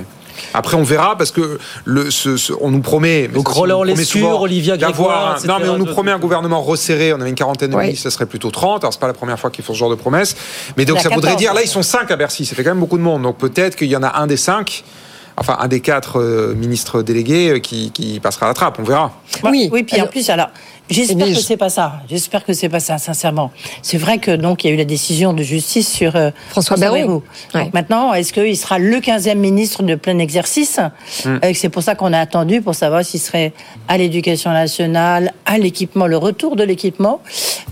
Après, on verra parce que le, ce, ce- on nous promet. Donc, Roland Lescure, Olivia Grégoire, un- Non, mais on nous promet un gouvernement resserré. On avait une quarantaine de Ouais. ministres, ça serait plutôt 30. Alors, c'est pas la première fois qu'ils font ce genre de promesses. Mais donc, ça voudrait 14, dire, là, ils sont 5 à Bercy. Ça fait quand même beaucoup de monde. Donc, peut-être qu'il y en a un des 5 enfin un des quatre euh, ministres délégués euh, qui, qui passera à la trappe, on verra. Oui, oui, puis en plus, alors, j'espère que c'est pas ça. J'espère que c'est pas ça, sincèrement. C'est vrai que donc il y a eu la décision de justice sur euh, François Bayrou. Ouais. Donc maintenant, est-ce qu'il sera le 15e ministre de plein exercice Mm. Euh, C'est pour ça qu'on a attendu pour savoir s'il serait à l'éducation nationale, à l'équipement, le retour de l'équipement.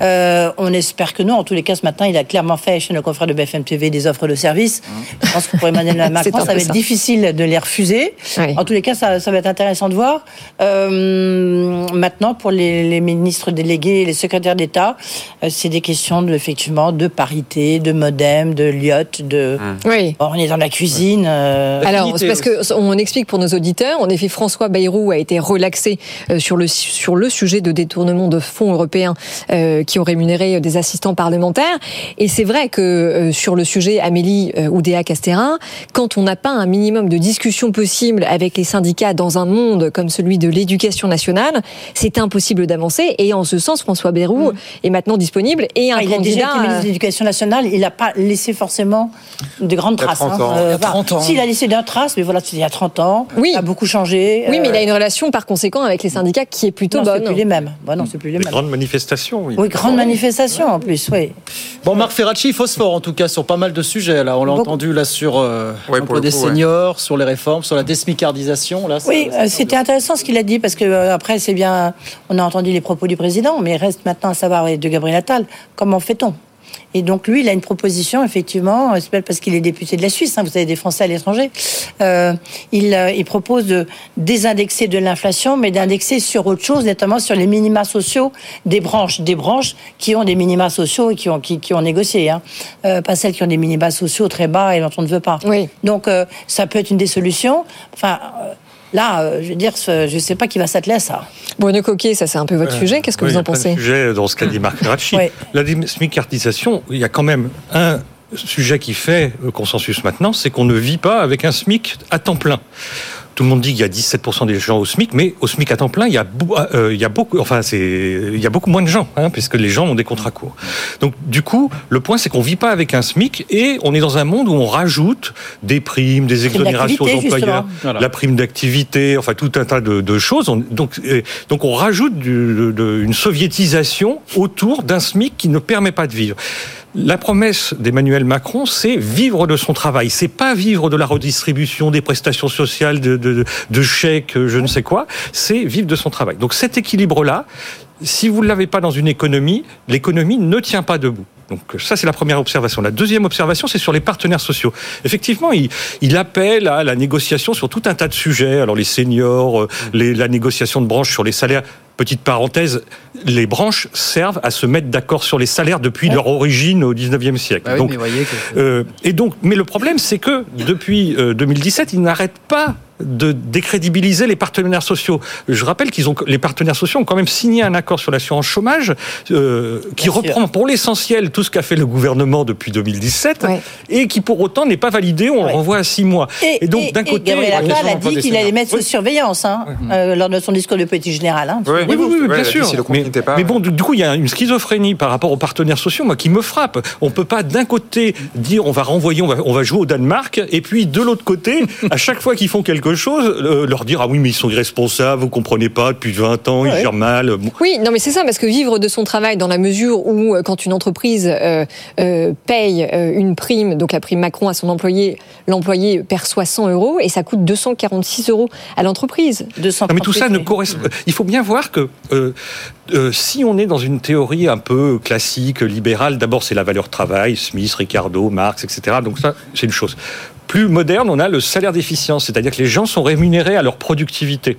Euh, on espère que non. En tous les cas, ce matin, il a clairement fait chez nos confrères de BFM TV des offres de services. Je pense que pour Emmanuel *laughs* Macron, ça va être ça. difficile de les refuser. En tous les cas, ça, ça va être intéressant de voir. Euh, maintenant, pour les, les ministres délégués et les secrétaires d'État, euh, c'est des questions de, effectivement de parité, de modem, de liot, de. Oui. Bon, on est dans la cuisine. euh, Alors, c'est parce que on explique pour nos auditeurs. En effet, François Bayrou a été relaxé euh, sur le sur le sujet de détournement de fonds européens euh, qui ont rémunéré des assistants parlementaires. Et c'est vrai que euh, sur le sujet Amélie euh, Oudéa Castéra, quand on n'a pas un minimum de discussion possible avec les syndicats dans un monde comme celui de l'éducation nationale, c'est impossible d'avancer. Et en ce sens, François Bayrou est maintenant disponible et un Ah, il a déjà candidat. été ministre de l'Éducation nationale, il n'a pas laissé forcément de grandes Il y a traces. 30 hein. ans. Euh, Il y a enfin, 30 ans. S'il a laissé des traces, mais voilà, il y a 30 ans. Oui. Il a beaucoup changé. Oui, mais il a euh, une relation par conséquent avec les syndicats qui est plutôt non, c'est bonne. plus les mêmes. Bah non, c'est plus les mêmes. grandes manifestations, oui. Oui, grande manifestation en plus, oui. Bon, Marc Ferracci, phosphore en tout cas sur pas mal de sujets. Là, on l'a Beaucoup. entendu là sur euh, Ouais, l'emploi pour le des coup, ouais. seniors, sur les réformes, sur la désmicardisation. Là, Oui, euh, c'était intéressant ce qu'il a dit parce que euh, après c'est bien, on a entendu les propos du président, mais il reste maintenant à savoir de Gabriel Attal comment fait-on? Et donc lui, il a une proposition, effectivement, euh, c'est pas parce qu'il est député de la Suisse, hein, vous savez, des Français à l'étranger. Euh, il, euh, il propose de désindexer de l'inflation, mais d'indexer sur autre chose, notamment sur les minima sociaux des branches, des branches qui ont des minima sociaux et qui ont, qui, qui ont négocié, hein. Euh, pas celles qui ont des minima sociaux très bas et dont on ne veut pas. Oui. Donc ça peut être une des solutions. Enfin, là, euh, je veux dire, je ne sais pas qui va s'atteler à ça. Bruno Coquet, ça c'est un peu votre Euh, sujet. Qu'est-ce que oui, vous en pensez sujets dans ce qu'a dit Marc Ferracci. *laughs* La smicardisation, il y a quand même un sujet qui fait consensus maintenant, c'est qu'on ne vit pas avec un SMIC à temps plein. Tout le monde dit qu'il y a 17% des gens au SMIC, mais au SMIC à temps plein, il y a, euh, il y a beaucoup, enfin c'est, il y a beaucoup moins de gens, hein, puisque les gens ont des contrats courts. Donc du coup, le point c'est qu'on vit pas avec un SMIC et on est dans un monde où on rajoute des primes, des Prime exonérations aux d'activité, employeurs, justement. Voilà. la prime d'activité, enfin tout un tas de, de choses. On- donc, donc on rajoute du- de- de- une soviétisation autour d'un SMIC qui ne permet pas de vivre. La promesse d'Emmanuel Macron, c'est vivre de son travail. C'est pas vivre de la redistribution des prestations sociales, de, de, chèques, je ne sais quoi. C'est vivre de son travail. Donc cet équilibre-là, si vous ne l'avez pas dans une économie, l'économie ne tient pas debout. Donc ça, c'est la première observation. La deuxième observation, c'est sur les partenaires sociaux. Effectivement, il, appelle à la négociation sur tout un tas de sujets. Alors les seniors, euh, la négociation de branches sur les salaires. Petite parenthèse, les branches servent à se mettre d'accord sur les salaires depuis leur origine au 19e siècle. Bah oui, donc, mais voyez que... euh, et donc, mais le problème, c'est que depuis euh, 2017, ils n'arrêtent pas de décrédibiliser les partenaires sociaux. Je rappelle qu'ils ont les partenaires sociaux ont quand même signé un accord sur l'assurance chômage euh, qui Bien reprend sûr. pour l'essentiel tout ce qu'a fait le gouvernement depuis 2017 Ouais. et qui pour autant n'est pas validé. On le renvoie à six mois. Et, donc d'un côté, Gabriel Attal a dit qu'il allait mettre sous surveillance hein, euh, lors de son discours de politique générale. hein. Oui, oui, oui, oui, bien sûr. mais, n'était pas- mais bon, du, du coup, il y a une schizophrénie par rapport aux partenaires sociaux, moi, qui me frappe. On peut pas d'un côté dire on va renvoyer, on va, on va jouer au Danemark, et puis de l'autre côté, à chaque fois qu'ils font quelque chose, euh, leur dire ah oui, mais ils sont irresponsables, vous comprenez pas, depuis 20 ans, ils gèrent mal. Bon. Oui, non, mais c'est ça, parce que vivre de son travail dans la mesure où, euh, quand une entreprise euh, euh, paye euh, une prime, donc la prime Macron à son employé, l'employé perçoit 100 euros et ça coûte 246 euros à l'entreprise. Non, mais tout ça ne correspond. Il faut bien voir que euh, euh, si on est dans une théorie un peu classique, libérale, d'abord c'est la valeur travail, Smith, Ricardo, Marx, etc. Donc ça, c'est une chose. Plus moderne, on a le salaire d'efficience, c'est-à-dire que les gens sont rémunérés à leur productivité.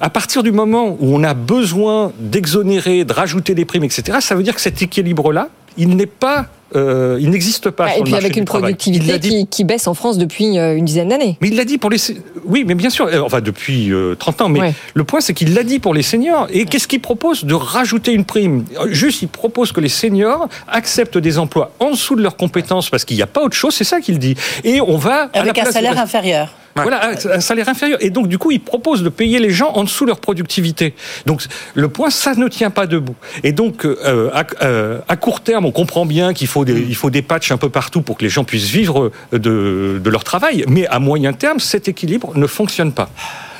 À partir du moment où on a besoin d'exonérer, de rajouter des primes, etc., ça veut dire que cet équilibre-là, il n'est pas, euh, il n'existe pas. Ah, sur et le puis marché avec une productivité l'a dit qui, qui baisse en France depuis euh, une dizaine d'années. mais il l'a dit pour les. Oui, mais bien sûr, euh, enfin depuis euh, 30 ans. Mais Ouais. le point, c'est qu'il l'a dit pour les seniors. Et qu'est-ce qu'il propose De rajouter une prime? Juste, il propose que les seniors acceptent des emplois en dessous de leurs compétences parce qu'il n'y a pas autre chose. C'est ça qu'il dit. Et on va. à la Avec un place- salaire inférieur. Voilà, un- un salaire inférieur. Et donc, du coup, il propose de payer les gens en dessous de leur productivité. Donc, le point, ça ne tient pas debout. Et donc, euh, à, euh, court terme, on comprend bien qu'il faut des, il faut des patchs un peu partout pour que les gens puissent vivre de leur travail. Mais à moyen terme, cet équilibre ne fonctionne pas.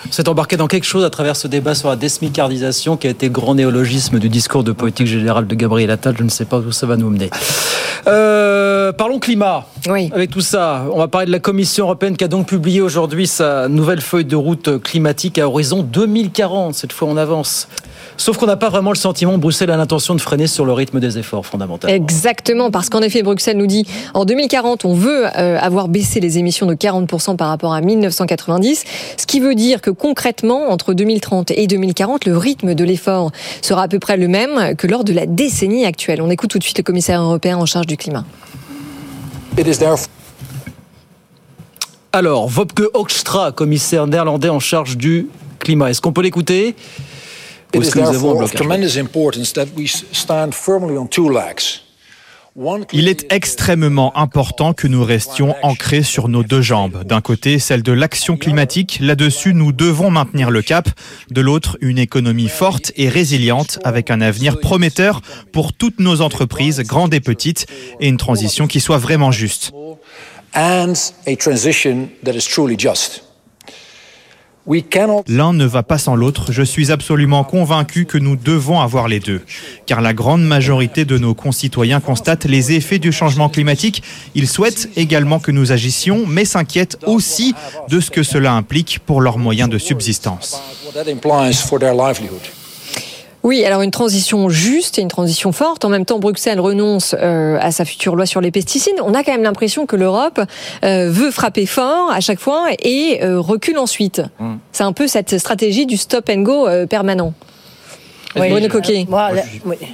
On s'est embarqué dans quelque chose à travers ce débat sur la désmicardisation qui a été grand néologisme du discours de politique générale de Gabriel Attal. Je ne sais pas où ça va nous mener. Euh, parlons climat. Avec tout ça, on va parler de la Commission européenne qui a donc publié aujourd'hui sa nouvelle feuille de route climatique à horizon 2040. Cette fois, on avance. Sauf qu'on n'a pas vraiment le sentiment, Bruxelles a l'intention de freiner sur le rythme des efforts fondamentaux. Exactement, parce qu'en effet, Bruxelles nous dit en 2040, on veut euh, avoir baissé les émissions de 40% par rapport à 1990, ce qui veut dire que concrètement, entre 2030 et 2040, le rythme de l'effort sera à peu près le même que lors de la décennie actuelle. On écoute tout de suite le commissaire européen en charge du climat. It is therefore Alors, Wopke Hoekstra, commissaire néerlandais en charge du climat. Est-ce qu'on peut l'écouter? Ou It est-ce is que nous avons un therefore of blocage? tremendous importance that we s- stand firmly on two legs. One Il est extrêmement important que nous restions ancrés sur nos deux jambes. D'un côté, celle de l'action climatique. Là-dessus, nous devons maintenir le cap. De l'autre, une économie forte et résiliente avec un avenir prometteur pour toutes nos entreprises, grandes et petites, et une transition qui soit vraiment juste. and a transition that is truly just. We cannot L'un ne va pas sans l'autre. Je suis absolument convaincu que nous devons avoir les deux. Car la grande majorité de nos concitoyens constatent les effets du changement climatique. Ils souhaitent également que nous agissions, mais s'inquiètent aussi de ce que cela implique pour leurs moyens de subsistance. Oui, alors une transition juste et une transition forte. En même temps, Bruxelles renonce euh, à sa future loi sur les pesticides. On a quand même l'impression que l'Europe euh, veut frapper fort à chaque fois et euh, recule ensuite. C'est un peu cette stratégie du stop and go euh, Bruno Coquet. Moi.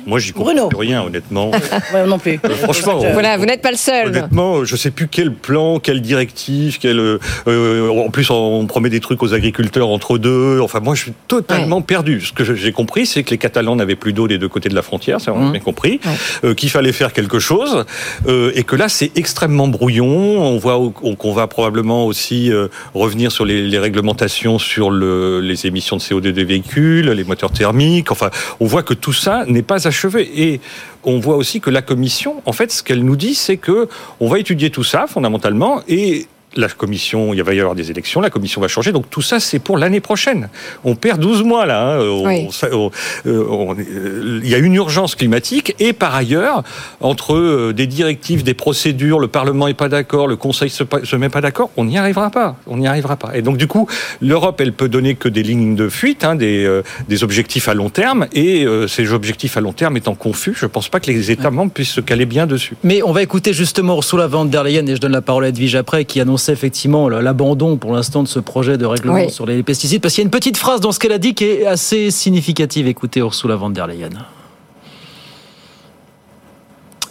Moi, j'y comprends Bruno. plus rien, honnêtement. *laughs* Ouais, non plus. Euh, franchement, on- Voilà, vous n'êtes pas le seul. Honnêtement, je sais plus quel plan, quelle directive, quel. euh, euh, en plus, on promet des trucs aux agriculteurs entre deux. Enfin, moi, je suis totalement perdu. Ce que j'ai compris, c'est que les Catalans n'avaient plus d'eau des deux côtés de la frontière. Ça, on a bien compris. Euh, qu'il fallait faire quelque chose euh, et que là, c'est extrêmement brouillon. On voit qu'on va probablement aussi euh, revenir sur les, les réglementations sur le, les émissions de CO2 des véhicules, les moteurs thermiques. Enfin, on voit que tout ça n'est pas achevé. Et on voit aussi que la Commission, en fait, ce qu'elle nous dit, c'est que on va étudier tout ça fondamentalement et la commission, il va y avoir des élections, la commission va changer. Donc tout ça, c'est pour l'année prochaine. On perd 12 mois là. Hein. On, Oui. on- euh, on- euh, il y a une urgence climatique et par ailleurs, entre euh, des directives, des procédures, le Parlement n'est pas d'accord, le Conseil se, se met pas d'accord, on n'y arrivera pas. On n'y arrivera pas. Et donc du coup, l'Europe, elle peut donner que des lignes de fuite, hein, des, euh, des objectifs à long terme. Et euh, ces objectifs à long terme étant confus, je pense pas que les États membres puissent se caler bien dessus. Mais on va écouter justement Ursula von der Leyen et je donne la parole à Edwige après qui effectivement l'abandon pour l'instant de ce projet de règlement Oui. sur les pesticides parce qu'il y a une petite phrase dans ce qu'elle a dit qui est assez significative. Écoutez Ursula von der Leyen.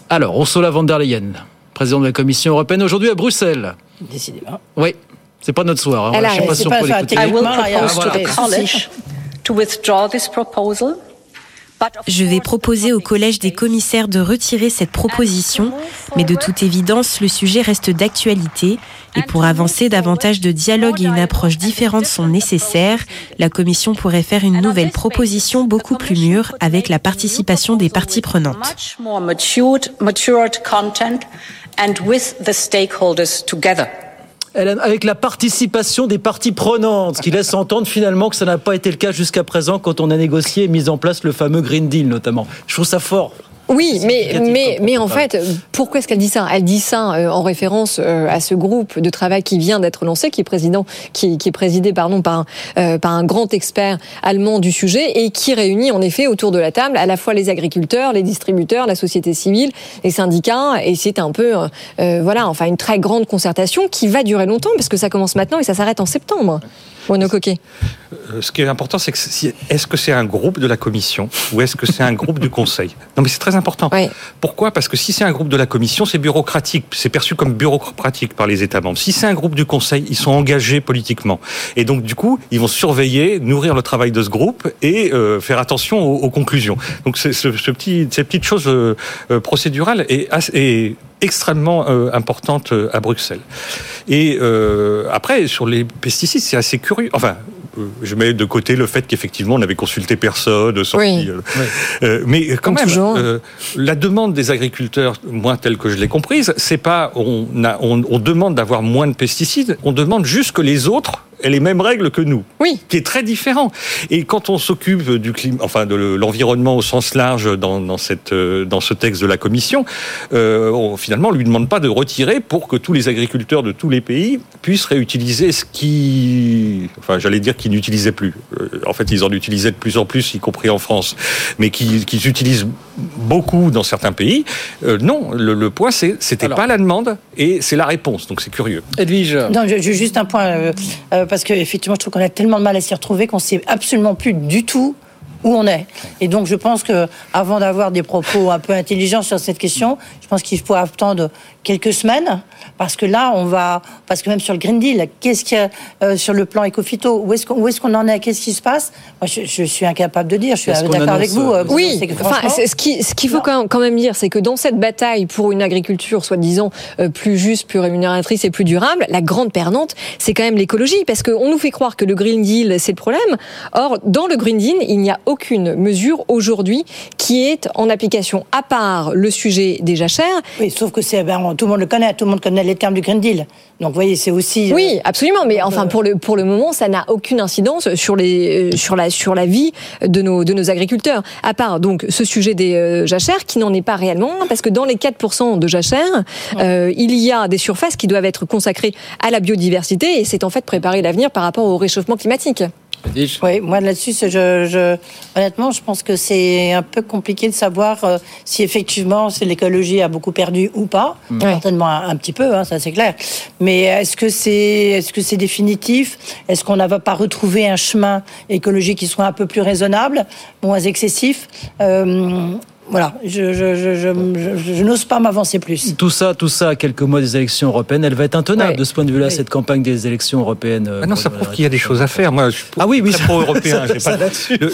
Alors, Ursula von der Leyen, présidente de la Commission européenne aujourd'hui à Bruxelles. Décidément. Oui, c'est pas notre soir. hein. Elle Je sais a- pas c'est si on pas peut ça, l'écouter. I will Ah, propose voilà. to the college to withdraw this proposal. Je vais proposer au Collège des commissaires de retirer cette proposition, mais de toute évidence, le sujet reste d'actualité et pour avancer, davantage de dialogue et une approche différente sont nécessaires. La Commission pourrait faire une nouvelle proposition beaucoup plus mûre avec la participation des parties prenantes. Avec la participation des parties prenantes, qui laisse entendre finalement que ça n'a pas été le cas jusqu'à présent quand on a négocié et mis en place le fameux Green Deal notamment. Je trouve ça fort. Oui, mais, mais, mais en fait, pourquoi est-ce qu'elle dit ça? Elle dit ça euh, en référence euh, à ce groupe de travail qui vient d'être lancé, qui est, président, qui, qui est présidé pardon, par, un, euh, par un grand expert allemand du sujet et qui réunit en effet autour de la table à la fois les agriculteurs, les distributeurs, la société civile, les syndicats. Et c'est un peu, voilà, enfin une très grande concertation qui va durer longtemps parce que ça commence maintenant et ça s'arrête en septembre. Euh, ce qui est important, c'est que si- est-ce que c'est un groupe de la Commission ou est-ce que c'est un groupe du Conseil? Non, mais c'est très important. Pourquoi? Parce que si c'est un groupe de la Commission, c'est bureaucratique, c'est perçu comme bureaucratique par les États membres. Si c'est un groupe du Conseil, ils sont engagés politiquement, et donc du coup, ils vont surveiller, nourrir le travail de ce groupe et euh, faire attention aux, aux conclusions. Donc c'est ce, ce petit, cette petite chose euh, procédurale est, as- est extrêmement euh, importante euh, à Bruxelles. Et euh, après, sur les pesticides, c'est assez curieux. Enfin, je mets de côté le fait qu'effectivement, on n'avait consulté personne, sorti. Oui. euh, euh, mais quand même, euh, la demande des agriculteurs, moi telle que je l'ai comprise, c'est pas on, a- on, on demande d'avoir moins de pesticides, on demande juste que les autres aient les mêmes règles que nous. Oui. Qui est très différent. Et quand on s'occupe du climat, enfin de l'environnement au sens large dans, dans cette euh, dans ce texte de la Commission, euh, on, finalement on lui demande pas de retirer pour que tous les agriculteurs de tous les pays puissent réutiliser ce qui, enfin j'allais dire qu'ils n'utilisaient plus. Euh, en fait, ils en utilisaient de plus en plus, y compris en France, mais qui qu'ils utilisent beaucoup dans certains pays. Euh, non, le, le point c'est c'était pas la demande et c'est la réponse. Donc c'est curieux. Edwige. Non, je- juste un point, euh, euh, parce qu'effectivement, je trouve qu'on a tellement de mal à s'y retrouver qu'on sait absolument plus du tout où on est. Et donc, je pense que avant d'avoir des propos un peu intelligents sur cette question, je pense qu'il faut attendre quelques semaines, parce que là, on va, parce que même sur le Green Deal, qu'est-ce qu'il y a euh, sur le plan éco-phyto Où est-ce qu'on où est-ce qu'on en est Qu'est-ce qui se passe? Moi, je, je suis incapable de dire. Je suis d'accord avec vous. euh, Oui, que franchement- ce qui- ce qu'il faut quand même, quand même dire, c'est que dans cette bataille pour une agriculture soi-disant euh, plus juste, plus rémunératrice et plus durable, la grande perdante, c'est quand même l'écologie, parce qu'on nous fait croire que le Green Deal, c'est le problème. Or, dans le Green Deal, il n'y a aucune mesure aujourd'hui qui est en application, à part le sujet des jachères. Oui, sauf que c'est, ben, tout le monde le connaît, tout le monde connaît les termes du Green Deal. Donc, vous voyez, c'est aussi. euh, Oui, absolument. Mais enfin, pour le pour le moment, ça n'a aucune incidence sur les euh, sur la sur la vie de nos de nos agriculteurs. À part donc ce sujet des euh, jachères qui n'en est pas réellement parce que dans les 4% de jachères, euh, il y a des surfaces qui doivent être consacrées à la biodiversité et c'est en fait préparer l'avenir par rapport au réchauffement climatique. Oui, moi là-dessus, je, je, honnêtement, je pense que c'est un peu compliqué de savoir euh, si effectivement c'est l'écologie a beaucoup perdu ou pas. Mm. Certainement un, un petit peu, hein, ça c'est clair. Mais est-ce que c'est est-ce que c'est définitif? Est-ce qu'on va pas retrouver un chemin écologique qui soit un peu plus raisonnable, moins excessif? Euh, Voilà, je, je, je, je, je- je n'ose pas m'avancer plus. Tout ça, tout ça, à quelques mois des élections européennes, elle va être intenable de ce point de vue-là, cette campagne des élections européennes. euh, Ah non, ça prouve qu'il y a des choses à faire. Moi, je suis Ah oui, oui, pro-européen. *laughs* ça- j'ai ça pas- là-dessus. Le-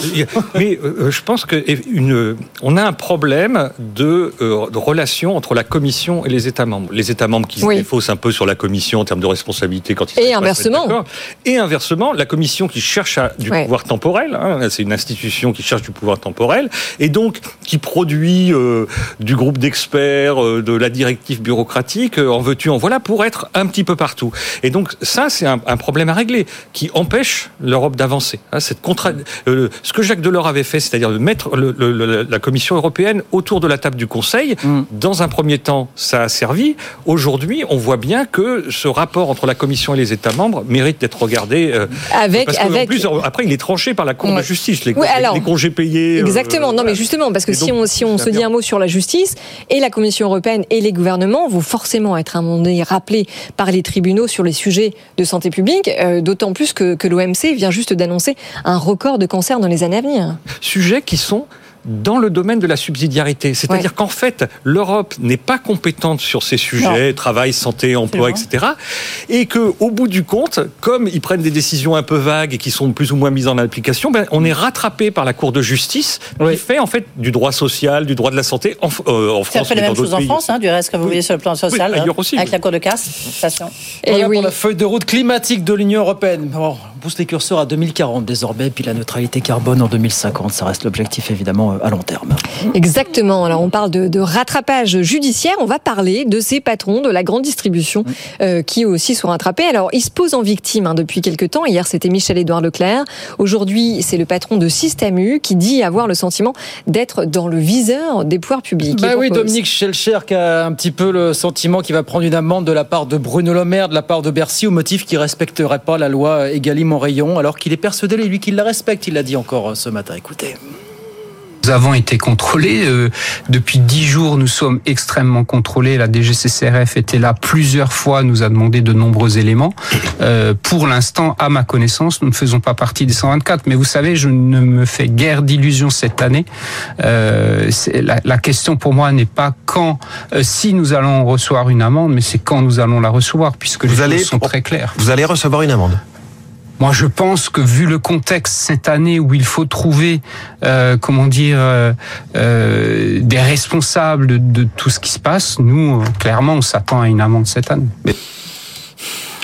mais euh, je pense que une, on a un problème de, euh, de relation entre la Commission et les États membres. Les États membres qui se Oui. défaussent un peu sur la Commission en termes de responsabilité quand ils Et pas se inversement. Et inversement, la Commission qui cherche à, du Ouais. pouvoir temporel. hein, c'est une institution qui cherche du pouvoir temporel et donc qui produit euh, du groupe d'experts, euh, de la directive bureaucratique, euh, en veux-tu, en voilà, pour être un petit peu partout. Et donc ça, c'est un, un problème à régler qui empêche l'Europe d'avancer. Hein, cette contra... ce que Jacques Delors avait fait, c'est-à-dire de mettre le- le- le- la Commission européenne autour de la table du Conseil, dans un premier temps, ça a servi. Aujourd'hui, on voit bien que ce rapport entre la Commission et les États membres mérite d'être regardé. euh, Avec- parce avec- plus, après, il est tranché par la Cour de justice, les, Oui, congés- alors- les congés payés. euh, Exactement. non, mais justement, parce que si on, si on c'est se dit un mot sur la justice, et la Commission européenne et les gouvernements vont forcément être un moment donné rappelés par les tribunaux sur les sujets de santé publique, euh, d'autant plus que, que l'OMC vient juste d'annoncer un record de cancer dans les années à venir. sujets qui sont dans le domaine de la subsidiarité. C'est-à-dire qu'en fait, l'Europe n'est pas compétente sur ces sujets, travail, santé, emploi, etc. Et que, au bout du compte, comme ils prennent des décisions un peu vagues et qui sont plus ou moins mises en application, ben, on est rattrapé par la Cour de justice qui fait en fait du droit social, du droit de la santé en, euh, en C'est un France. peu la mais même chose en. France, hein, du reste, comme vous voyez sur le plan social, ailleurs hein, aussi, avec oui. la Cour de cassation. Voilà pour la feuille de route climatique de l'Union européenne. Bon, on pousse les curseurs à 2040 désormais, puis la neutralité carbone en 2050. Ça reste l'objectif évidemment euh, à long terme. Exactement. Alors on parle de, de rattrapage judiciaire. On va parler de ces patrons de la grande distribution euh, qui aussi sont rattrapés. Alors ils se posent en victime hein, depuis quelques temps. Hier c'était Michel-Édouard Leclerc. Aujourd'hui c'est le patron de Système U qui dit avoir le sentiment d'être dans le viseur des pouvoirs publics. Bah oui, pourquoi Dominique Schelcher qui a un petit peu le sentiment qu'il va prendre une amende de la part de Bruno Le Maire, de la part de Bercy, au motif qu'il respecterait pas la loi Egalim rayon, alors qu'il est persuadé, lui, qu'il la respecte. Il l'a dit encore euh, ce matin. Écoutez. Nous avons été contrôlés. euh, depuis dix jours, nous sommes extrêmement contrôlés. La DGCCRF était là plusieurs fois, nous a demandé de nombreux éléments. Euh, pour l'instant, à ma connaissance, nous ne faisons pas partie des 124. Mais vous savez, je ne me fais guère d'illusions cette année. Euh, la, la question pour moi n'est pas quand, euh, si nous allons recevoir une amende, mais c'est quand nous allons la recevoir, puisque les choses sont très claires. Vous allez recevoir une amende. Moi, je pense que vu le contexte cette année où il faut trouver, euh, comment dire, euh, euh, des responsables de, tout ce qui se passe, nous, clairement, on s'attend à une amende cette année.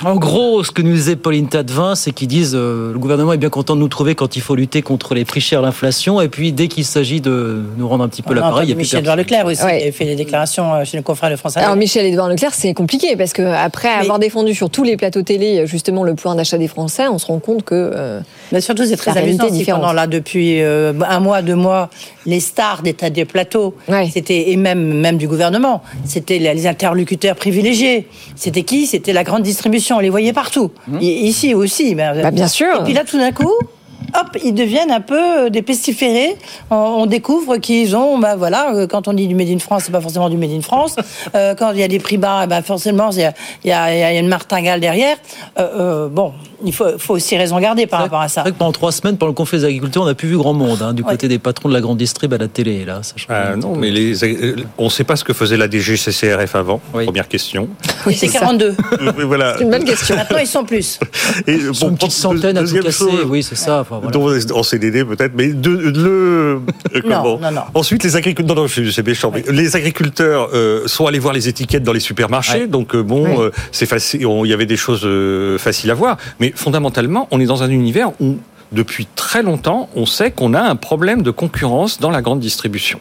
En gros, ce que nous disait Pauline Tadevin, c'est qu'ils disent euh, le gouvernement est bien content de nous trouver quand il faut lutter contre les prix chers, l'inflation, et puis dès qu'il s'agit de nous rendre un petit peu a l'appareil, il y a Michel. Edouard Leclerc aussi, qui avait fait des déclarations euh, chez le confrère de France Alors. Michel Edouard Leclerc, c'est compliqué parce que après avoir défendu sur tous les plateaux télé justement le pouvoir d'achat des Français, on se rend compte que euh, Mais surtout, c'est très amusant différente. pendant là depuis euh, un mois, deux mois, les stars des, tas- des plateaux, c'était et même même du gouvernement, c'était les, interlocuteurs privilégiés. C'était qui? C'était la grande distribution. On les voyait partout. I- Ici aussi. Bah, bien sûr. Et puis là, tout d'un coup. Hop, ils deviennent un peu euh, des pestiférés. On, découvre qu'ils ont, bah voilà, euh, quand on dit du Made in France, c'est pas forcément du Made in France. *laughs* Euh, quand il y a des prix bas, eh ben forcément, il y a, il y, a, il y a une martingale derrière. Euh, euh, bon, il faut, faut aussi raison garder par rapport à ça. C'est vrai que pendant trois semaines, pendant le conflit des agriculteurs, on n'a plus vu grand monde hein, du côté des patrons de la grande distrib à la télé. Là, ça un non, mais les, euh, on ne sait pas ce que faisait la DGCCRF avant. Première question. *laughs* Oui, c'est *laughs* 42. Oui, voilà. C'est une bonne question. Maintenant, ils sont plus. *laughs* Et Ils sont une petite centaine à tout casser. chose, Oui, c'est ça. Enfin, voilà. dont- en CDD peut-être, mais de, le euh, comment non, non. Ensuite, les agriculteurs, non, non, c'est méchant, mais les agriculteurs euh, sont allés voir les étiquettes dans les supermarchés, donc euh, bon, euh, c'est facile, il y avait des choses euh, faciles à voir, mais fondamentalement, on est dans un univers où depuis très longtemps, on sait qu'on a un problème de concurrence dans la grande distribution.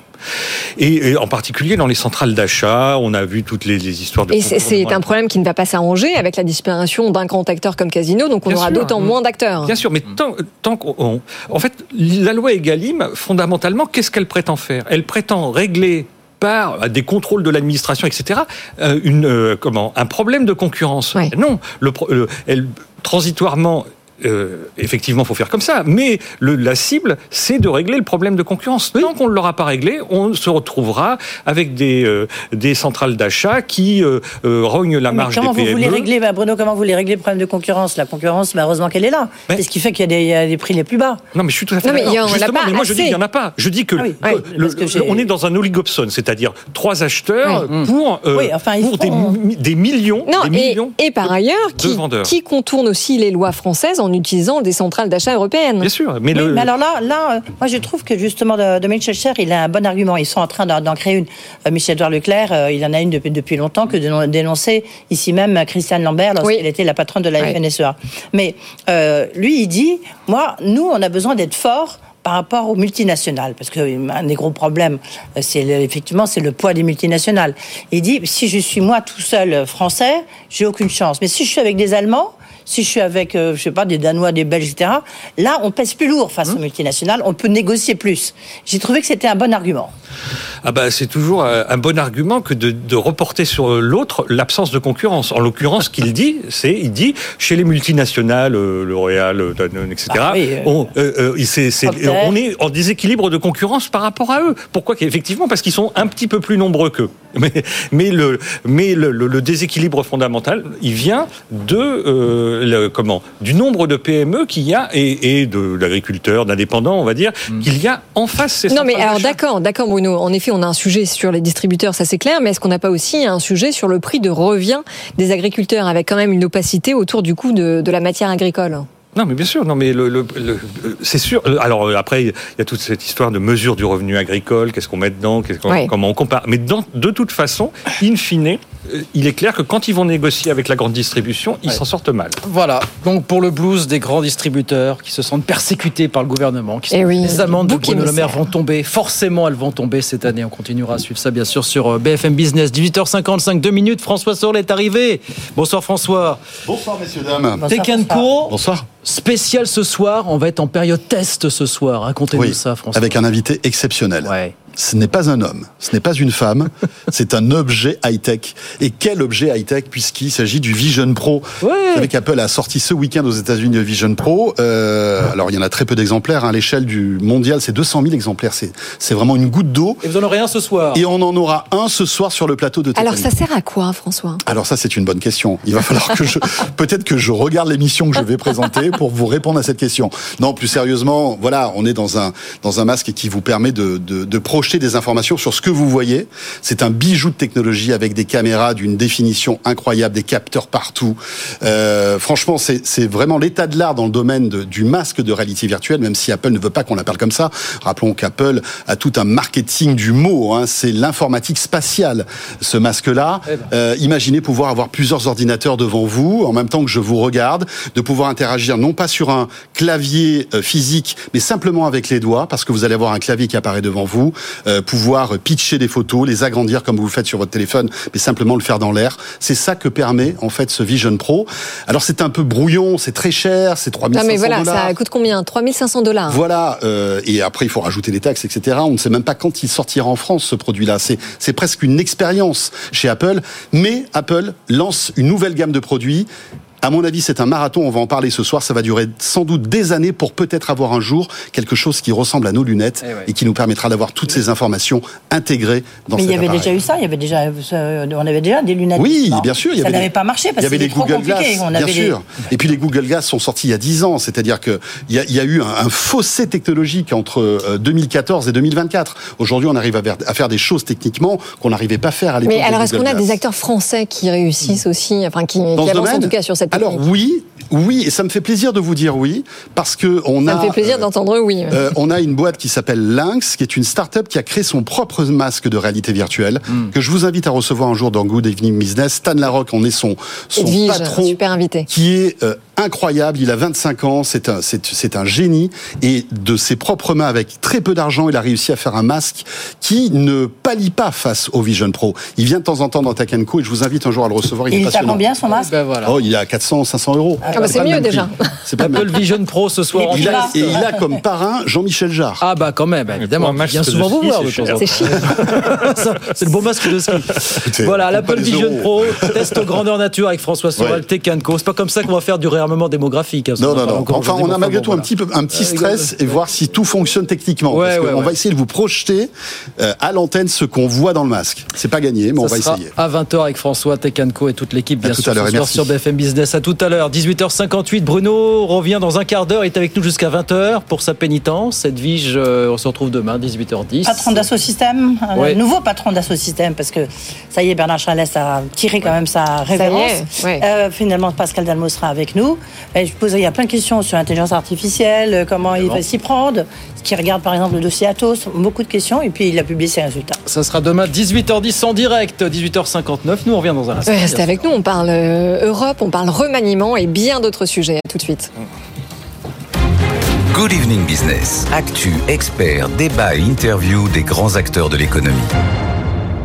Et, et en particulier dans les centrales d'achat, on a vu toutes les, les histoires de Et c'est- un problème qui ne va pas s'arranger avec la disparition d'un grand acteur comme Casino, donc on Bien aura d'autant moins d'acteurs. Bien sûr, mais tant, tant qu'on. on- En fait, la loi Egalim, fondamentalement, qu'est-ce qu'elle prétend faire? Elle prétend régler par des contrôles de l'administration, etc., euh, une, euh, comment, un problème de concurrence. Non, le, pro- le- elle, transitoirement. Euh, effectivement, faut faire comme ça, mais le- la cible, c'est de régler le problème de concurrence. Tant qu'on ne l'aura pas réglé, on se retrouvera avec des, euh, des centrales d'achat qui euh, euh, rognent la Mais marge comment des vous PME. voulez régler, bah, Bruno, comment vous voulez régler le problème de concurrence? La concurrence, bah, heureusement qu'elle est là. C'est ce qui fait qu'il y, a des- il y a des prix les plus bas. Non, mais je suis tout à fait Non, mais d'accord. il Justement, mais moi je dis qu'il n'y en a pas. Je dis que, Ah oui, oui, que on est dans un oligopsone, c'est-à-dire trois acheteurs pour, euh, Oui, enfin, ils pour des, font- mi- des millions, Non, des et, millions et par ailleurs, de qui, vendeurs. qui contourne aussi les lois françaises en utilisant des centrales d'achat européennes Bien sûr, mais, Oui, le, mais alors là, là, euh, moi je trouve que justement de- Dominique Schelcher, il a un bon argument. Ils sont en train d'en créer une. Euh, Michel Edouard Leclerc, euh, il en a une depuis, depuis longtemps que dénon- dénonçait ici même Christiane Lambert lorsqu'elle était la patronne de la FNSEA. Mais euh, lui, il dit, moi, nous, on a besoin d'être forts par rapport aux multinationales, parce que un des gros problèmes, c'est effectivement c'est le poids des multinationales. Il dit si je suis moi tout seul français, j'ai aucune chance. Mais si je suis avec des Allemands, si je suis avec, euh, je sais pas, des Danois, des Belges, etc., là, on pèse plus lourd face aux multinationales, on peut négocier plus. J'ai trouvé que c'était un bon argument. Ah bah, c'est toujours un un bon argument que de, de reporter sur l'autre l'absence de concurrence. En l'occurrence, ce qu'il dit, c'est il dit chez les multinationales, euh, L'Oréal, euh, Danone, etc. Ah oui, euh, on, euh, euh, est en déséquilibre de concurrence par rapport à eux. Pourquoi Effectivement, parce qu'ils sont un petit peu plus nombreux qu'eux. *laughs* Mais, mais, le, mais le, le- le déséquilibre fondamental, il vient de euh, le- comment du nombre de PME qu'il y a et, et de l'agriculteur, d'indépendants, on va dire, qu'il y a en face. Ces Non mais alors d'accord, d'accord Bruno. En effet, on a un sujet sur les distributeurs, ça c'est clair, mais est-ce qu'on n'a pas aussi un sujet sur le prix de revient des agriculteurs, avec quand même une opacité autour du coût de, de la matière agricole? Non, mais bien sûr, non, mais le, le- le- c'est sûr. Alors euh, après, il y a toute cette histoire de mesure du revenu agricole, qu'est-ce qu'on met dedans, qu'est-ce qu'on- Ouais. comment on compare. Mais dans- de toute façon, in fine, euh, il est clair que quand ils vont négocier avec la grande distribution, ils s'en sortent mal. Voilà, donc pour le blues des grands distributeurs qui se sentent persécutés par le gouvernement, qui Eh sont- oui, les amendes de Bruno Le Maire vont tomber, forcément elles vont tomber cette année. On continuera à suivre ça bien sûr sur euh, BFM Business. 18h55, 2 minutes, François Sorel est arrivé. Bonsoir François. Bonsoir messieurs, dames. Co, Bonsoir. spécial ce soir, on va être en période test ce soir. Racontez-nous Oui, ça François. avec un invité exceptionnel. Ce n'est pas un homme, ce n'est pas une femme, *laughs* c'est un objet high-tech. Et quel objet high-tech puisqu'il s'agit du Vision Pro. Vous savez qu'Apple a sorti ce week-end aux États-Unis le Vision Pro. Euh, alors il y en a très peu d'exemplaires. hein. À l'échelle du mondial, c'est 200 000 exemplaires. C'est c'est vraiment une goutte d'eau. Et vous en aurez un ce soir. Et on en aura un ce soir sur le plateau de Tech Alors ça sert à quoi François? Alors ça, c'est une bonne question. Il va falloir que je, *laughs* peut-être que je regarde l'émission que je vais présenter pour vous répondre à cette question. Non, plus sérieusement, voilà, on est dans un dans un masque qui vous permet de, de, de projeter des informations sur ce que vous voyez. C'est un bijou de technologie avec des caméras d'une définition incroyable, des capteurs partout. Euh, franchement, c'est vraiment l'état de l'art dans le domaine de- du masque de réalité virtuelle, même si Apple ne veut pas qu'on l'appelle comme ça. Rappelons qu'Apple a tout un marketing du mot. Hein, c'est l'informatique spatiale, ce masque-là. Euh, imaginez pouvoir avoir plusieurs ordinateurs devant vous en même temps que je vous regarde, de pouvoir interagir non pas sur un clavier euh, physique, mais simplement avec les doigts, parce que vous allez avoir un clavier qui apparaît devant vous, euh, pouvoir pitcher des photos, les agrandir comme vous le faites sur votre téléphone, mais simplement le faire dans l'air. C'est ça que permet en fait ce Vision Pro. Alors c'est un peu brouillon, c'est très cher, c'est 3500 Non mais voilà, dollars. ça coûte combien? 3500 dollars. Voilà, euh, et après il faut rajouter les taxes, etc. On ne sait même pas quand il sortira en France ce produit-là. C'est c'est presque une expérience chez Apple, mais Apple lance une nouvelle gamme de produits. À mon avis, c'est un marathon. On va en parler ce soir. Ça va durer sans doute des années pour peut-être avoir un jour quelque chose qui ressemble à nos lunettes Eh ouais. et qui nous permettra d'avoir toutes ces informations intégrées dans Mais il y avait appareil. déjà eu ça, il y avait déjà, euh, on avait déjà des lunettes. Oui, Non, bien sûr. Il y ça avait n'avait pas marché parce il y que avait c'était trop Google compliqué. Glass, On bien avait sûr. Et puis les Google Glass sont sortis il y a 10 ans, c'est-à-dire que il y a, y a eu un, un fossé technologique entre euh, 2014 et 2024. Aujourd'hui, on arrive à, ver- à faire des choses techniquement qu'on n'arrivait pas à faire à l'époque. Mais alors est-ce qu'on a des acteurs français qui réussissent aussi, enfin qui, avancent en tout cas sur cette Alors oui, oui, et ça me fait plaisir de vous dire oui, parce que on Ça a. me fait plaisir euh, d'entendre oui. euh, on a une boîte qui s'appelle Lynx, qui est une start-up qui a créé son propre masque de réalité virtuelle, Hmm. que je vous invite à recevoir un jour dans Good Evening Business. Stan Larocque, on est son, son Edwige, patron. super invité. Qui est euh, incroyable. Il a 25 ans. C'est un, c'est, c'est un génie. Et de ses propres mains, avec très peu d'argent, il a réussi à faire un masque qui ne pâlit pas face au Vision Pro. Il vient de temps en temps dans Co et je vous invite un jour à le recevoir. Il, Il est est à passionnant. combien son masque Oh, il est à 400, 500 euros. Ah bah, c'est mieux déjà. C'est pas le. Vision Pro ce soir. Il a, et il a comme parrain Jean-Michel Jarre. Ah bah quand même, évidemment. Il vient souvent vous ski, voir c'est. *laughs* Ça, C'est le beau masque de ski. Écoutez, Voilà, l'Apple Vision euros. Pro, test grandeur nature avec François Sorel, Ouais. C'est pas comme ça qu'on va faire du réarmement démographique. hein, Non, non, non. Enfin, on a malgré bon, tout un voilà. petit peu, un petit Euh, stress et voir si tout fonctionne techniquement. Ouais, parce ouais, qu'on ouais. va essayer de vous projeter euh, à l'antenne ce qu'on voit dans le masque. C'est pas gagné, mais on va sera essayer. À 20h avec François Tecanco et toute l'équipe, À bien tout sûr, à l'heure ce soir merci. sur BFM Business. À tout à l'heure, 18h58. Bruno revient dans un quart d'heure. Il est avec nous jusqu'à 20h pour sa pénitence. Edwige, euh, on se retrouve demain, 18h10. Patron d'Assaut Système, Ouais. nouveau patron d'Assaut Système, parce que ça y est, Bernard Chalès a tiré quand même sa révérence. est, ouais. Euh, finalement, Pascal Dalmo sera avec nous. Et je pose, il y a plein de questions sur l'intelligence artificielle, euh, comment il va s'y prendre, ce qui regarde par exemple le dossier Atos, beaucoup de questions, et puis il a publié ses résultats. Ça sera demain, 18h10 en direct, 18h59. Nous, on revient dans un instant. Ouais, Restez avec nous, on parle euh, Europe, on parle remaniement et bien d'autres sujets. À tout de suite. Good Evening Business. Actu, experts, débat et interview des grands acteurs de l'économie.